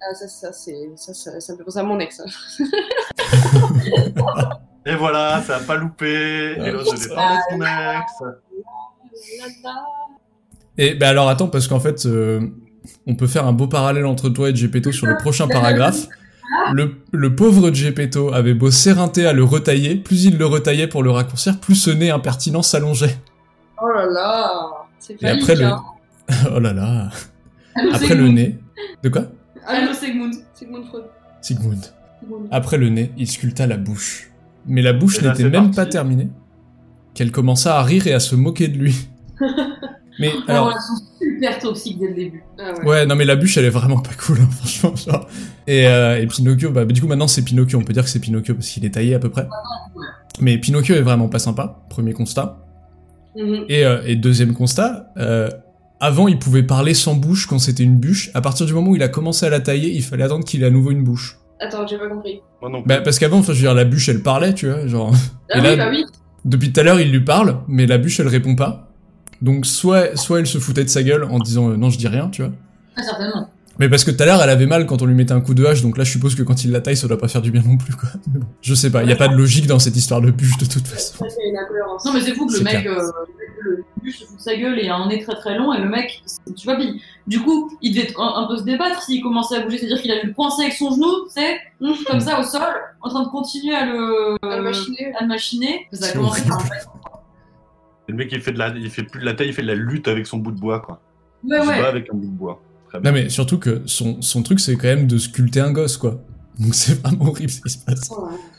Ah, ça, ça, c'est, ça, ça, ça me fait penser à mon ex. hein. Et voilà, ça a pas loupé. Et l'autre, je vais parler de son ex. Et ben alors attends, parce qu'en fait, euh, on peut faire un beau parallèle entre toi et Gepetto sur le prochain paragraphe. Le, le pauvre Gepetto avait beau s'éreinter à le retailler, plus il le retaillait pour le raccourcir, plus ce nez impertinent s'allongeait. Oh là là C'est Et après le... hein. oh là là. Après Sigmund. le nez... De quoi? Allô, Sigmund. Sigmund Freud. Sigmund. Après le nez, il sculpta la bouche. Mais la bouche n'était même parti. pas terminée. Qu'elle commença à rire et à se moquer de lui. Mais Une alors... relation super toxique dès le début. Ah ouais. Ouais, non mais la bûche elle est vraiment pas cool, hein, franchement. Genre. Et, euh, et Pinocchio, bah du coup maintenant c'est Pinocchio, on peut dire que c'est Pinocchio parce qu'il est taillé à peu près. Mais Pinocchio est vraiment pas sympa, premier constat. Mhm. Et, euh, et deuxième constat, euh, avant il pouvait parler sans bouche quand c'était une bûche. À partir du moment où il a commencé à la tailler, il fallait attendre qu'il ait à nouveau une bouche. Attends, j'ai pas compris. Moi non plus. Bah parce qu'avant, enfin je veux dire, la bûche elle parlait, tu vois, genre. Ah Et oui, là- bah oui. Depuis tout à l'heure il lui parle, mais la bûche elle répond pas. Donc soit, soit elle se foutait de sa gueule en disant euh, non je dis rien, tu vois. Ah, certainement. Mais parce que tout à l'heure, elle avait mal quand on lui mettait un coup de hache, donc là, je suppose que quand il la taille, ça doit pas faire du bien non plus, quoi. Mais bon, je sais pas, il y a pas de logique dans cette histoire de bûche, de toute façon. Non, mais c'est fou que le mec, euh, le bûche se fout de sa gueule et a un nez très très long, et le mec, tu vois, puis, du coup, il devait un, un peu se débattre s'il commençait à bouger, c'est-à-dire qu'il a dû le coincer avec son genou, tu sais, comme ça au sol, en train de continuer à le, À le machiner. à le machiner. Ça a C'est commencé par un Le mec, il fait, de la, il fait plus de la taille, il fait de la lutte avec son bout de bois, quoi. Ouais, Il se ouais. bat avec un bout de bois. Très bien. Non mais surtout que son, son truc c'est quand même de sculpter un gosse quoi. Donc c'est vraiment horrible ce qui se passe. Ouais,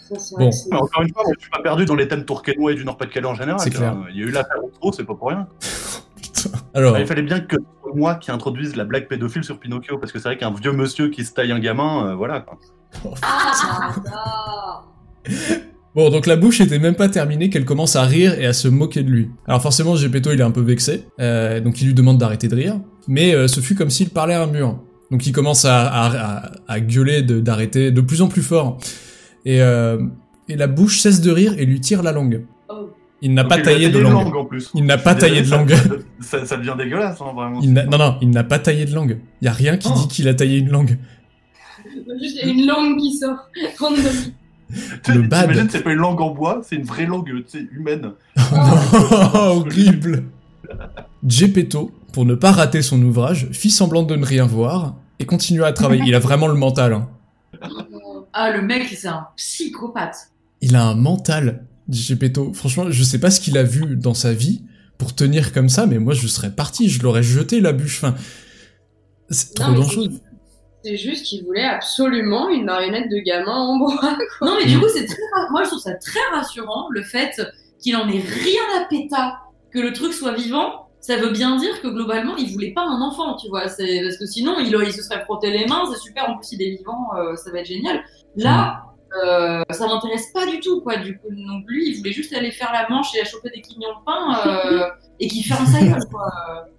ça, c'est Bon. vrai encore une fois, je suis pas perdu dans les thèmes tourquenois et du Nord-Pas-de-Calais en général. Clair. Il y a eu l'affaire trop, c'est pas pour rien. Putain. Alors, Il fallait bien que ce soit moi qui introduise la blague pédophile sur Pinocchio, parce que c'est vrai qu'un vieux monsieur qui se taille un gamin, euh, voilà. Quoi. Ah, j'adore. bon donc la bouche était même pas terminée qu'elle commence à rire et à se moquer de lui. Alors forcément Gepetto il est un peu vexé, euh, donc il lui demande d'arrêter de rire, mais euh, ce fut comme s'il parlait à un mur. Donc il commence à, à, à- à gueuler de- d'arrêter de plus en plus fort. Et, euh, et la bouche cesse de rire et lui tire la langue. Oh. Il n'a pas taillé de langue. langue en plus. Il n'a pas taillé de langue. Ça, ça, ça devient dégueulasse, hein, vraiment. Il non, non, il n'a pas taillé de langue. Il y a rien qui Oh. dit qu'il a taillé une langue. Juste, il y a une langue qui sort. Le bad. T'imagines, c'est pas une langue en bois, c'est une vraie langue tu sais, humaine. Oh non, horrible. Gepetto, pour ne pas rater son ouvrage, fit semblant de ne rien voir et continua à travailler. Il a vraiment le mental. hein. Ah, le mec, c'est un psychopathe. Il a un mental, dit Gepetto. Franchement, je sais pas ce qu'il a vu dans sa vie pour tenir comme ça, mais moi je serais parti, je l'aurais jeté la bûche. Enfin, c'est trop mais dangereux. C'est juste qu'il voulait absolument une marionnette de gamin en bois. Non, mais du coup, c'est très, moi, je trouve ça très rassurant, le fait qu'il en ait rien à péta, que le truc soit vivant. Ça veut bien dire que globalement, il voulait pas un enfant, tu vois. C'est parce que sinon, il, il se serait frotté les mains. C'est super. En plus, il est vivant, euh, ça va être génial. Là, euh, ça m'intéresse pas du tout, quoi. Du coup, donc lui, il voulait juste aller faire la manche et choper des quignons de pain euh, et qu'il ferme sa gueule, quoi.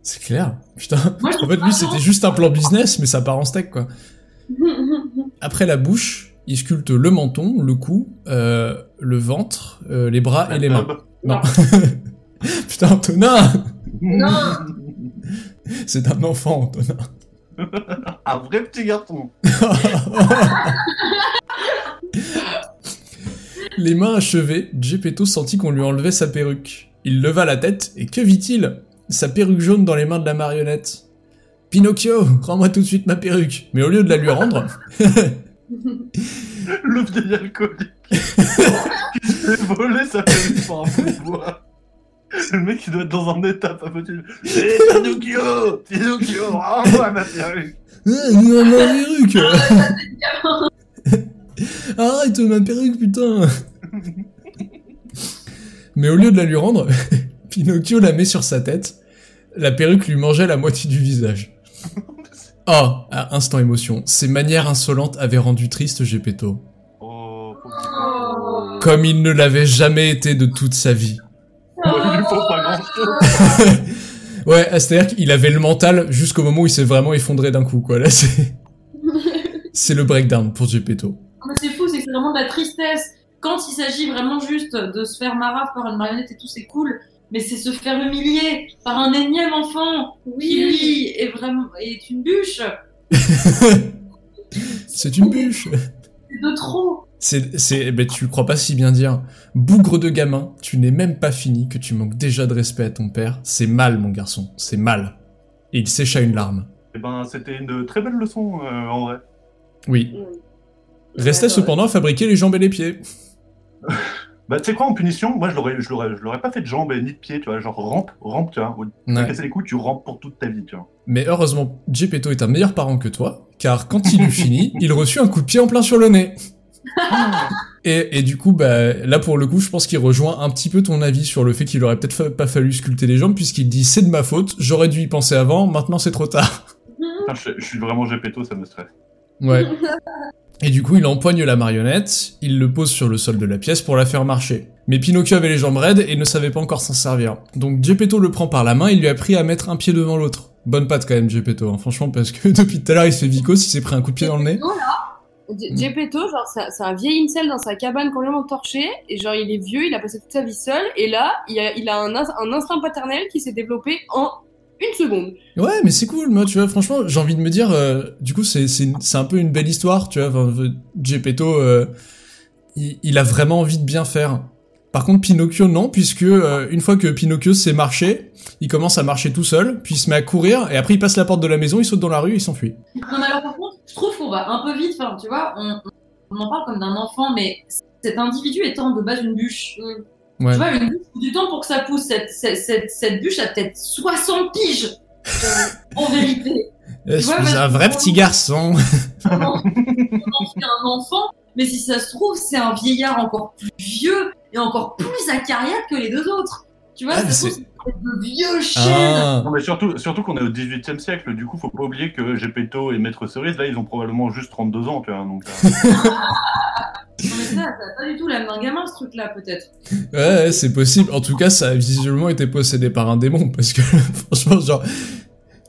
C'est clair. Putain. Moi, En fait, lui, c'était juste un plan business, mais ça part en steak, quoi. Après la bouche, il sculpte le menton, le cou, euh, le ventre, euh, les bras et les mains. Non. Putain, Antonin Non. C'est un enfant, Antonin. Un vrai petit garçon. Les mains achevées, Gepetto sentit qu'on lui enlevait sa perruque. Il leva la tête, et que vit-il? Sa perruque jaune dans les mains de la marionnette. Pinocchio, rends-moi tout de suite ma perruque. Mais au lieu de la lui rendre, Le vieil alcoolique. qui s'est volé sa perruque sur un bout de bois. Le mec, il doit être dans un état pas possible. Hé, Pinocchio Pinocchio, rends-moi ma perruque non, ma perruque Arrête ma perruque, putain Mais au lieu de la lui rendre, Pinocchio la met sur sa tête. La perruque lui mangeait la moitié du visage. Oh, à instant émotion, ses manières insolentes avaient rendu triste Gepetto. Oh, pauvre Comme il ne l'avait jamais été de toute sa vie. Grand-chose. Ouais, c'est-à-dire qu'il avait le mental jusqu'au moment où il s'est vraiment effondré d'un coup, quoi. Là, c'est... C'est le breakdown pour Gepetto. Mais c'est fou, c'est que c'est vraiment de la tristesse. Quand il s'agit vraiment juste de se faire marave par une marionnette et tout, c'est cool. Mais c'est se faire humilier par un énième enfant qui, lui, est vraiment est une bûche. C'est une bûche C'est de trop. C'est, c'est, ben tu crois pas si bien dire. Bougre de gamin, tu n'es même pas fini, que tu manques déjà de respect à ton père. C'est mal, mon garçon, c'est mal. Et il sécha une larme. Eh ben, c'était une très belle leçon, euh, en vrai. Oui. Mm. Restait cependant à fabriquer les jambes et les pieds. Bah, tu sais quoi, en punition, moi, je l'aurais, je l'aurais, je l'aurais pas fait de jambes et ni de pieds, tu vois, genre rampe, rampe, tu vois. Ouais. casser les couilles, tu rampes pour toute ta vie, tu vois. Mais heureusement, Gepetto est un meilleur parent que toi, car quand il eut fini, il reçut un coup de pied en plein sur le nez. Et, et du coup, bah, là pour le coup, je pense qu'il rejoint un petit peu ton avis sur le fait qu'il aurait peut-être fa- pas fallu sculpter les jambes, puisqu'il dit c'est de ma faute, j'aurais dû y penser avant, maintenant c'est trop tard. Putain, je, je suis vraiment Gepetto, ça me stresse. Ouais. Et du coup, il empoigne la marionnette, il le pose sur le sol de la pièce pour la faire marcher. Mais Pinocchio avait les jambes raides et ne savait pas encore s'en servir. Donc Geppetto le prend par la main et lui a appris à mettre un pied devant l'autre. Bonne patte quand même, Geppetto, hein, franchement, parce que depuis tout à l'heure, il se fait vicos, il s'est pris un coup de pied dans le nez. G- Gepetto, genre, c'est un vieil incel dans sa cabane complètement torché, et genre, il est vieux, il a passé toute sa vie seul, et là, il a, il a un, ins- un instinct paternel qui s'est développé en une seconde. Ouais, mais c'est cool, moi, tu vois, franchement, j'ai envie de me dire, euh, du coup, c'est, c'est, une- c'est un peu une belle histoire, tu vois, enfin, euh, Geppetto, euh, il, il a vraiment envie de bien faire. Par contre, Pinocchio, non, puisque euh, une fois que Pinocchio sait marcher, il commence à marcher tout seul, puis il se met à courir, et après il passe la porte de la maison, il saute dans la rue, il s'enfuit. Non, mais alors par contre, je trouve qu'on va un peu vite. Enfin, tu vois, on, on en parle comme d'un enfant, mais cet individu étant de base une bûche, Ouais. Tu vois, une bûche, du temps pour que ça pousse. Cette, cette, cette, cette bûche a peut-être 60 piges. euh, en vérité. Je vois, suis un vrai petit garçon. On en fait un enfant, mais si ça se trouve, c'est un vieillard encore plus vieux et encore plus acariâtre que les deux autres. Tu vois, Ah, c'est- de vieux. Ah. Non, mais surtout, surtout qu'on est au 18 e siècle, du coup, faut pas oublier que Gepetto et Maître Cerise, là, ils ont probablement juste 32 ans, tu vois. Donc, euh, Non, mais ça, ça a pas du tout l'âme d'un gamin, ce truc-là, peut-être. Ouais, ouais, c'est possible. En tout cas, ça a visiblement été possédé par un démon, parce que franchement, genre, tu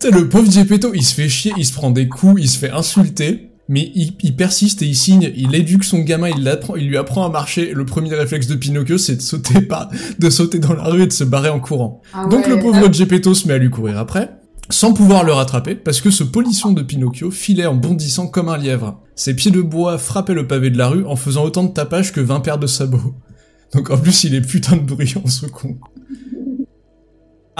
sais, le pauvre Gepetto, il se fait chier, il se prend des coups, il se fait insulter, mais il, il persiste et il signe, il éduque son gamin, il l'apprend, il lui apprend à marcher. Le premier réflexe de Pinocchio, c'est de sauter pas, de sauter dans la rue et de se barrer en courant. Ah Donc le pauvre Gepetto se met à lui courir après, sans pouvoir le rattraper, parce que ce polisson de Pinocchio filait en bondissant comme un lièvre. Ses pieds de bois frappaient le pavé de la rue en faisant autant de tapage que 20 paires de sabots. Donc en plus il est putain de bruyant ce con.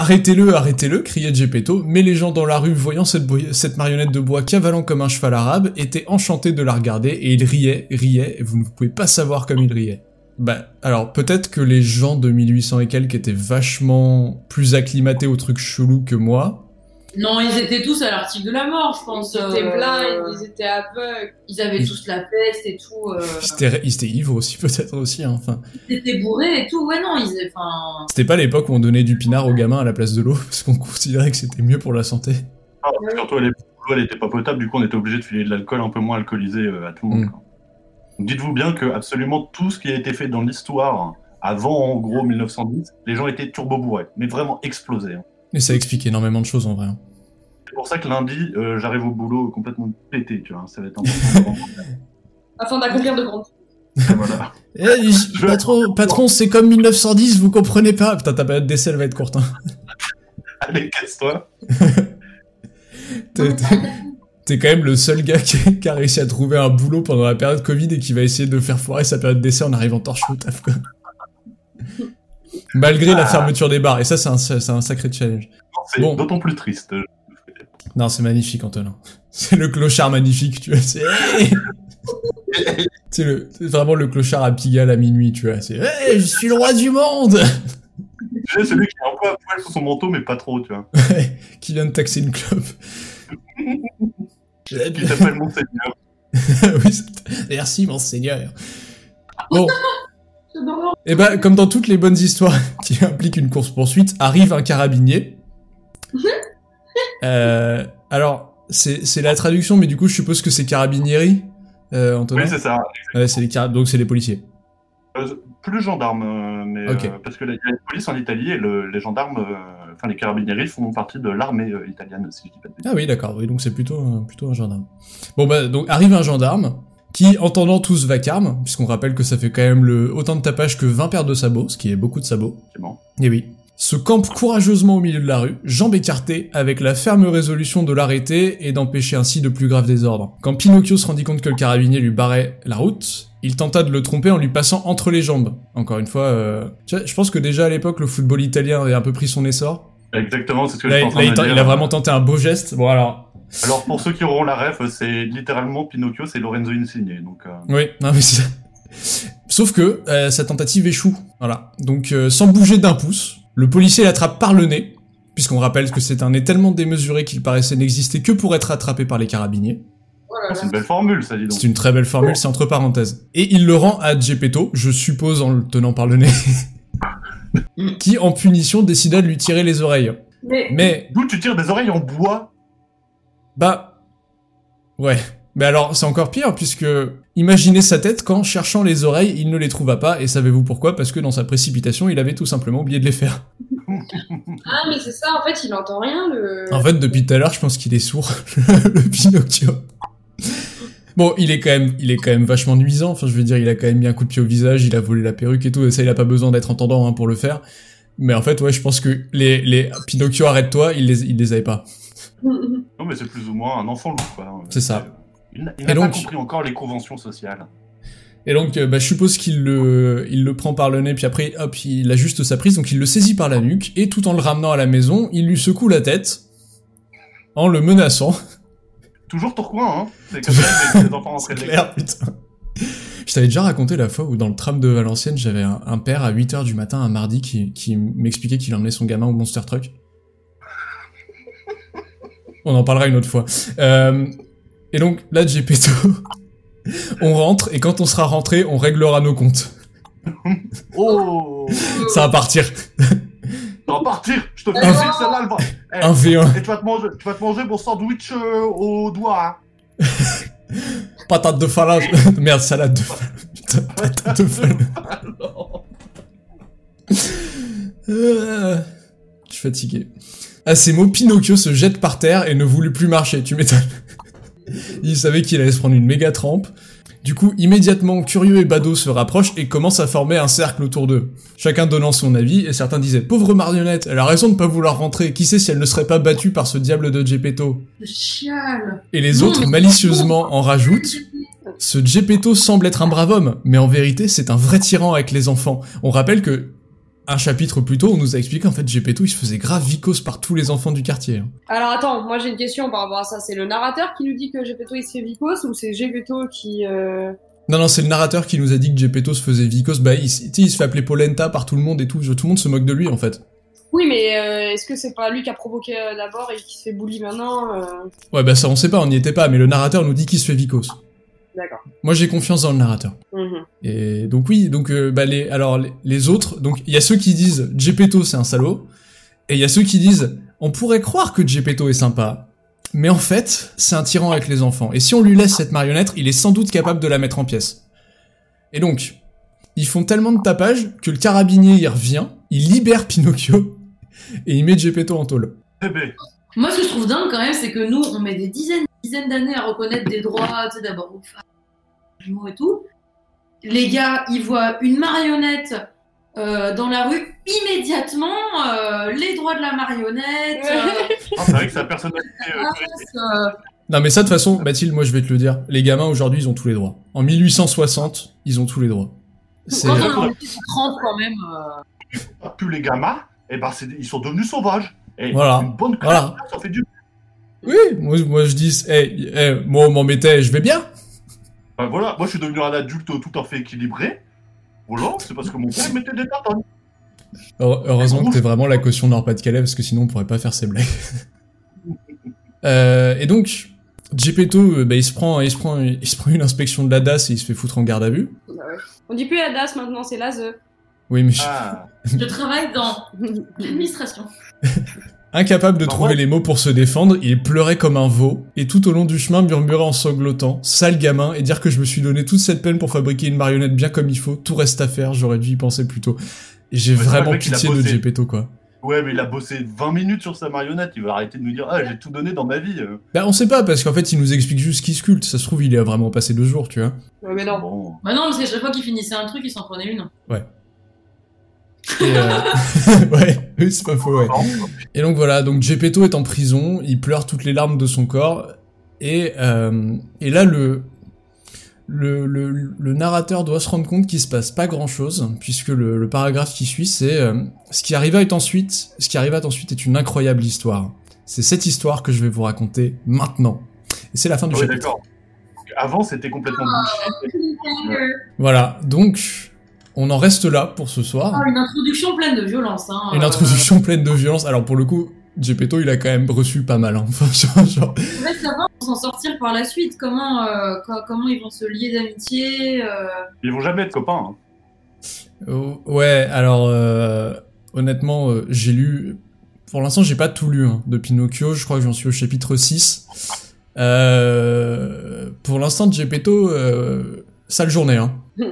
Arrêtez-le, arrêtez-le, criait Gepetto, mais les gens dans la rue, voyant cette marionnette de bois cavalant comme un cheval arabe, étaient enchantés de la regarder et ils riaient, riaient, et vous ne pouvez pas savoir comme ils riaient. Bah, alors peut-être que les gens de 1800 et quelques étaient vachement plus acclimatés aux trucs chelous que moi. Non, ils étaient tous à l'article de la mort, je pense. Ils étaient euh, blindes, ils étaient aveugles. Ils avaient Ils- tous la peste et tout. euh, Ils étaient, ils étaient ivres aussi, peut-être aussi, hein. enfin. Ils étaient bourrés et tout. Ouais, non, ils. Enfin. C'était pas l'époque où on donnait du pinard aux gamins à la place de l'eau, parce qu'on considérait que c'était mieux pour la santé. ah, surtout à l'époque, l'eau, elle était pas potable, du coup, on était obligé de filer de l'alcool un peu moins alcoolisé euh, à tout le monde. Mm. Dites-vous bien que absolument tout ce qui a été fait dans l'histoire, avant, en gros, 1910, les gens étaient turbo bourrés, mais vraiment explosés. hein. Et ça explique énormément de choses en vrai. hein. C'est pour ça que lundi, euh, j'arrive au boulot complètement pété, tu vois. Ça va être important. Afin d'accomplir de grandes voilà. Eh, patron, patron, c'est comme 1910, vous comprenez pas. Putain, ta période d'essai, elle va être courte. Hein. Allez, casse-toi. T'es- t'es- T'es quand même le seul gars qui, qui a réussi à trouver un boulot pendant la période Covid et qui va essayer de faire foirer sa période d'essai en arrivant torche au taf, quoi. Malgré la fermeture des bars. Et ça, c'est un, c'est un sacré challenge. C'est Bon. d'autant plus triste. Non, c'est magnifique, Antonin. C'est le clochard magnifique, tu vois. C'est c'est le, c'est vraiment le clochard à Pigalle à minuit, tu vois. C'est hey, je suis le roi du monde J'ai celui qui est un peu à poil sous son manteau, mais pas trop, tu vois. qui vient de taxer une clope. Qui s'appelle Monseigneur. oui, c'est- merci, monseigneur. Bon. Et ben, comme dans toutes les bonnes histoires qui impliquent une course-poursuite, arrive un carabinier. Euh, alors, c'est la traduction, mais du coup, je suppose que c'est carabinieri, euh, Antonin Oui, c'est ça. Ouais, les donc c'est les policiers. Euh, plus gendarme, euh, mais parce que la- police en Italie et le- les gendarmes, enfin les carabinieri font partie de l'armée italienne, si je dis pas de bêtises. Ah oui, d'accord. Oui, donc c'est plutôt plutôt un gendarme. Bon bah donc arrive un gendarme qui, entendant tout ce vacarme, puisqu'on rappelle que ça fait quand même le autant de tapage que 20 paires de sabots, ce qui est beaucoup de sabots. effectivement. Et oui. Se campe courageusement au milieu de la rue, jambes écartées, avec la ferme résolution de l'arrêter et d'empêcher ainsi de plus graves désordres. Quand Pinocchio se rendit compte que le carabinier lui barrait la route, il tenta de le tromper en lui passant entre les jambes. Encore une fois, euh... je pense que déjà à l'époque, le football italien avait un peu pris son essor. Exactement, c'est ce que Là, je en là, il a vraiment tenté un beau geste. Bon alors, Alors pour ceux qui auront la ref, c'est littéralement Pinocchio, c'est Lorenzo Insigne. Donc euh, Oui, non mais c'est ça. Sauf que euh, sa tentative échoue. Voilà. Donc euh, sans bouger d'un pouce, le policier l'attrape par le nez, puisqu'on rappelle que c'est un nez tellement démesuré qu'il paraissait n'exister que pour être attrapé par les carabiniers. Oh c'est une belle formule, ça dit donc. C'est une très belle formule, c'est entre parenthèses. Et il le rend à Gepetto, je suppose en le tenant par le nez, qui en punition décida de lui tirer les oreilles. Mais Mais D'où tu tires des oreilles en bois? Bah. Ouais. Mais alors, c'est encore pire, puisque imaginez sa tête quand, cherchant les oreilles, il ne les trouva pas, et savez-vous pourquoi? Parce que dans sa précipitation, il avait tout simplement oublié de les faire. ah mais c'est ça en fait il entend rien le. En fait, depuis tout à l'heure, je pense qu'il est sourd, le Pinocchio. Bon, il est quand même, il est quand même vachement nuisant. Enfin, je veux dire, il a quand même mis un coup de pied au visage, il a volé la perruque et tout, et ça, il a pas besoin d'être entendant hein, pour le faire. Mais en fait, ouais, je pense que les, les Pinocchio, arrête-toi, il les, il les avait pas. Non, mais c'est plus ou moins un enfant loup, quoi. C'est ça. Il n'a il n'a pas donc- compris encore les conventions sociales. Et donc, euh, bah, je suppose qu'il le, il le prend par le nez, puis après, hop, il ajuste sa prise, donc il le saisit par la nuque, et tout en le ramenant à la maison, il lui secoue la tête, en le menaçant. Toujours Tourcoing, hein C'est comme ça que les enfants de clair, putain. Je t'avais déjà raconté la fois où dans le tram de Valenciennes, j'avais un, un père à 8h du matin un mardi qui, qui m'expliquait qu'il emmenait son gamin au Monster Truck. On en parlera une autre fois. Euh, et donc là, Gepetto, on rentre et quand on sera rentré, on réglera nos comptes. Oh Ça va partir. Ça va partir Je te fais Un celle-là, elle va. Eh, Un V1. Et tu vas te manger, tu vas te manger mon sandwich euh, au doigt. Hein. Patate de phalange. Merde, salade de phalange. Putain, patate de phalange. Euh, Je suis fatigué. À ces mots, Pinocchio se jette par terre et ne voulut plus marcher, tu m'étonnes. Il savait qu'il allait se prendre une méga trempe. Du coup, immédiatement, Curieux et Bado se rapprochent et commencent à former un cercle autour d'eux. Chacun donnant son avis, et certains disaient « Pauvre marionnette, elle a raison de pas vouloir rentrer, qui sait si elle ne serait pas battue par ce diable de Geppetto ?» Chial. Et les autres, malicieusement, en rajoutent ce Geppetto semble être un brave homme, mais en vérité, c'est un vrai tyran avec les enfants. On rappelle que, un chapitre plus tôt, on nous a expliqué en fait Geppetto, il se faisait grave vicose par tous les enfants du quartier. hein. Alors attends, moi j'ai une question par rapport à ça. C'est le narrateur qui nous dit que Gepetto il se fait vicose ou c'est Gepetto qui. euh, Non, non, c'est le narrateur qui nous a dit que Geppetto se faisait vicose. Bah, il, il se fait appeler Polenta par tout le monde et tout. Tout le monde se moque de lui, en fait. Oui, mais euh, est-ce que c'est pas lui qui a provoqué euh, d'abord et qui se fait bully maintenant euh, Ouais, bah ça, on sait pas, on n'y était pas, mais le narrateur nous dit qu'il se fait vicose. D'accord. Moi, j'ai confiance dans le narrateur. Mhm. Et donc oui, donc euh, bah les alors les, les autres, donc il y a ceux qui disent Geppetto c'est un salaud et il y a ceux qui disent on pourrait croire que Geppetto est sympa. Mais en fait, c'est un tyran avec les enfants. Et si on lui laisse cette marionnette, il est sans doute capable de la mettre en pièces. Et donc, ils font tellement de tapage que le carabinier y revient, il libère Pinocchio et il met Geppetto en tôle. Bébé. Moi, ce que je trouve dingue quand même, c'est que nous, on met des dizaines, dizaines d'années à reconnaître des droits, tu sais, d'abord aux femmes, aux jumeaux et tout. Les gars, ils voient une marionnette euh, dans la rue, immédiatement, euh, les droits de la marionnette. euh, Ah, c'est vrai que sa personnalité. Non mais ça de toute façon, Mathilde, moi je vais te le dire, les gamins aujourd'hui ils ont tous les droits. En 1860, ils ont tous les droits. C'est quand euh, on a un petit 30 quand même. euh, pas plus les gamins, et ben c'est- ils sont devenus sauvages. Et Voilà. une bonne Voilà. claque, ça fait du. Oui, moi, moi je dis, hey, hey, moi on m'en mettait, je vais bien. Ben voilà, moi je suis devenu un adulte tout à fait équilibré. Voilà, c'est parce que mon père mettait des tartines. Heure- Heureusement que t'es vraiment la caution Nord-Pas-de-Calais, parce que sinon on pourrait pas faire ces blagues. euh, et donc, Geppetto, euh, bah, il, se prend, il, se prend, il se prend une inspection de la DAS et il se fait foutre en garde à vue. On dit plus la DAS maintenant, c'est l'ASE. Oui, mais je- Ah. Je travaille dans l'administration. incapable de Bah trouver ouais. les mots pour se défendre, il pleurait comme un veau, et tout au long du chemin murmurait en sanglotant, sale gamin, et dire que je me suis donné toute cette peine pour fabriquer une marionnette bien comme il faut, tout reste à faire, j'aurais dû y penser plus tôt. Et j'ai Ouais, vrai, vraiment pitié de bossé. Geppetto, quoi. Ouais, mais il a bossé 20 minutes sur sa marionnette, il va arrêter de nous dire Ah, j'ai tout donné dans ma vie. euh. Bah on sait pas, parce qu'en fait il nous explique juste qu'il sculpte, ça se trouve il a vraiment passé deux jours, tu vois. Ouais, mais non. Bon. Bah non, parce que chaque fois qu'il finissait un truc, il s'en prenait une. Et euh... ouais, oui, c'est pas faux, ouais. Et donc voilà, donc Geppetto est en prison, il pleure toutes les larmes de son corps, et, euh, et là le, le, le, le narrateur doit se rendre compte qu'il se passe pas grand chose, puisque le, le paragraphe qui suit c'est euh, ce qui arriva est ensuite, ce qui arriva ensuite est une incroyable histoire. C'est cette histoire que je vais vous raconter maintenant. Et c'est la fin du Ouais, chapitre. Avant, c'était complètement bullshit. Voilà, donc on en reste là pour ce soir. Ah, une introduction pleine de violence. Hein, Une euh, introduction pleine de violence. Alors pour le coup, Geppetto, il a quand même reçu pas mal. Hein. Enfin, genre, genre- Je voudrais savoir pour s'en sortir par la suite. Comment, euh, co- comment ils vont se lier d'amitié. euh, Ils vont jamais être copains. hein. Oh, ouais, alors euh, honnêtement, euh, j'ai lu. Pour l'instant, j'ai pas tout lu hein, de Pinocchio. Je crois que j'en suis au chapitre 6. Euh, pour l'instant, Geppetto, euh, sale journée. Hein.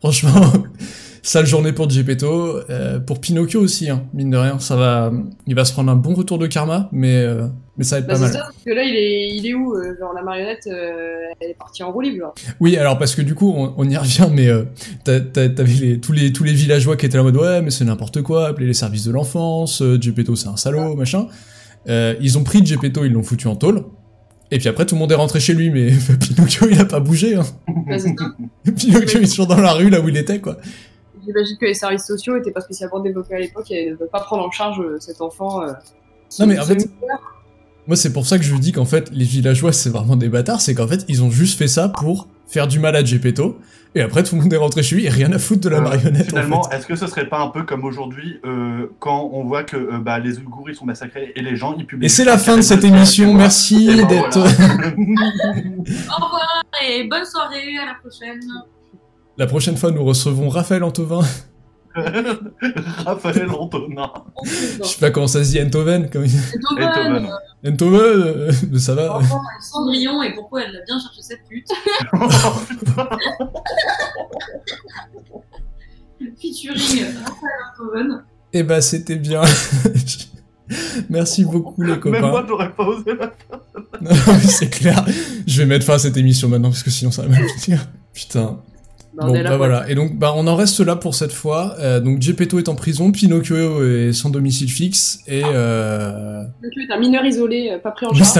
Franchement, sale journée pour Geppetto. Euh, pour Pinocchio aussi, hein, mine de rien. Ça va, il va se prendre un bon retour de karma, mais, euh, mais ça va être Bah, pas c'est mal. ça, parce que là, il est, il est où euh, Genre, la marionnette, euh, elle est partie en roue libre, là. Oui, alors parce que du coup, on, on y revient, mais euh, t'avais les, tous, les, tous les villageois qui étaient là en mode ouais, mais c'est n'importe quoi, appeler les services de l'enfance, euh, Geppetto c'est un salaud, machin. Euh, ils ont pris Geppetto, ils l'ont foutu en tôle. Et puis après, tout le monde est rentré chez lui, mais Pinocchio, il a pas bougé. Hein. Bah, ça. Pinocchio, il est toujours dans la rue, là où il était, quoi. J'imagine que les services sociaux étaient pas spécialement développés à l'époque et ne peuvent pas prendre en charge euh, cet enfant. euh, Non, mais en fait-. Moi, c'est pour ça que je dis qu'en fait, les villageois, c'est vraiment des bâtards, c'est qu'en fait, ils ont juste fait ça pour faire du mal à Gepetto, et après tout le monde est rentré chez lui et rien à foutre de la Euh, marionnette. Finalement, en fait. est-ce que ce serait pas un peu comme aujourd'hui euh, quand on voit que euh, bah, les Ouïghours ils sont massacrés et les gens ils publient. Et c'est la fin de cette émission, merci ben d'être... voilà. Au revoir et bonne soirée, à la prochaine. La prochaine fois, nous recevons Raphaël Antovin. Raphaël Antonin. Je sais pas comment ça se dit, Entoven. Comme... Beethoven. Entoven, euh, mais ça va. Enfant, Cendrillon et pourquoi elle a bien cherché cette pute. Featuring Raphaël Antoven. Eh ben, c'était bien. Merci beaucoup, les Même copains. moi j'aurais pas osé la Non, mais c'est clair. Je vais mettre fin à cette émission maintenant parce que sinon ça va mal finir. Putain. Bon, à bah quoi. voilà. Et donc, bah, on en reste là pour cette fois. Euh, donc, Gepetto est en prison, Pinocchio est sans domicile fixe et euh... Donc, tu es un mineur isolé, euh, pas pris en charge. c'est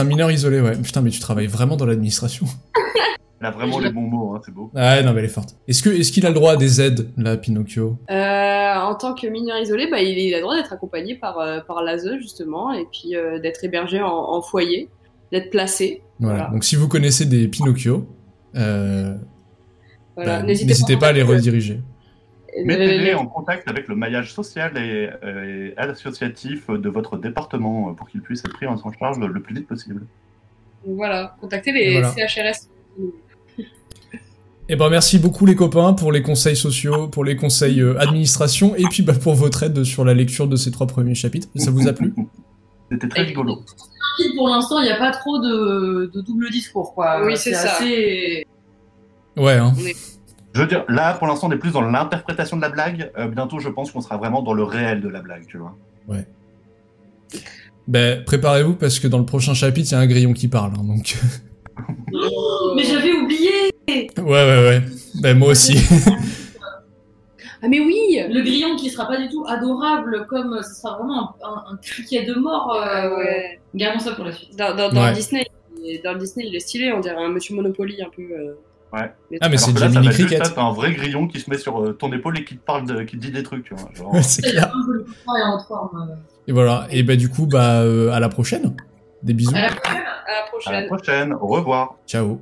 un, mi- mineur isolé, ouais. Putain, mais tu travailles vraiment dans l'administration. Elle a vraiment les bons mots, hein, c'est beau. Ah, non, mais elle est forte. Est-ce que, est-ce qu'il a le droit à des aides, là, Pinocchio? Euh, en tant que mineur isolé, bah, il, il a le droit d'être accompagné par, euh, par l'ASE, justement, et puis euh, d'être hébergé en, en foyer, d'être placé. Voilà. Voilà. Donc, si vous connaissez des Pinocchio, euh, Voilà. bah, n'hésitez pas à les rediriger. Euh, Mettez-les euh, en contact avec le maillage social et, euh, et associatif de votre département pour qu'ils puissent être pris en charge le plus vite possible. Voilà, contactez les voilà. CHRS. Eh ben merci beaucoup les copains pour les conseils sociaux, pour les conseils euh, administration et puis bah, pour votre aide sur la lecture de ces trois premiers chapitres. Ça vous a plu? C'était très rigolo. Pour l'instant, il n'y a pas trop de, de double discours, quoi. Oui, c'est ça. assez- Ouais. Hein. Je veux dire, là pour l'instant on est plus dans l'interprétation de la blague. Euh, bientôt je pense qu'on sera vraiment dans le réel de la blague, tu vois. Ben préparez-vous parce que dans le prochain chapitre il y a un grillon qui parle. hein, donc Mais j'avais oublié ouais ouais ouais. Ben moi aussi. Ah, mais oui le grillon qui sera pas du tout adorable, comme ce sera vraiment un, un- un criquet de mort. euh, Ah ouais. Gardons ça pour la suite. Dans, dans, dans Ouais. Disney, il est- dans Disney, il est stylé, on dirait un Monsieur Monopoly un peu. euh, Ouais. Ah, mais c'est ça Gemini Cricket. être un vrai grillon qui se met sur euh, ton épaule et qui te parle, de, qui te dit des trucs, tu vois. Genre, c'est Il y a clair. et en forme. Et voilà. Et ben du coup bah euh, à la prochaine. Des bisous. À la prochaine. À la à la prochaine. prochaine, au revoir. Ciao.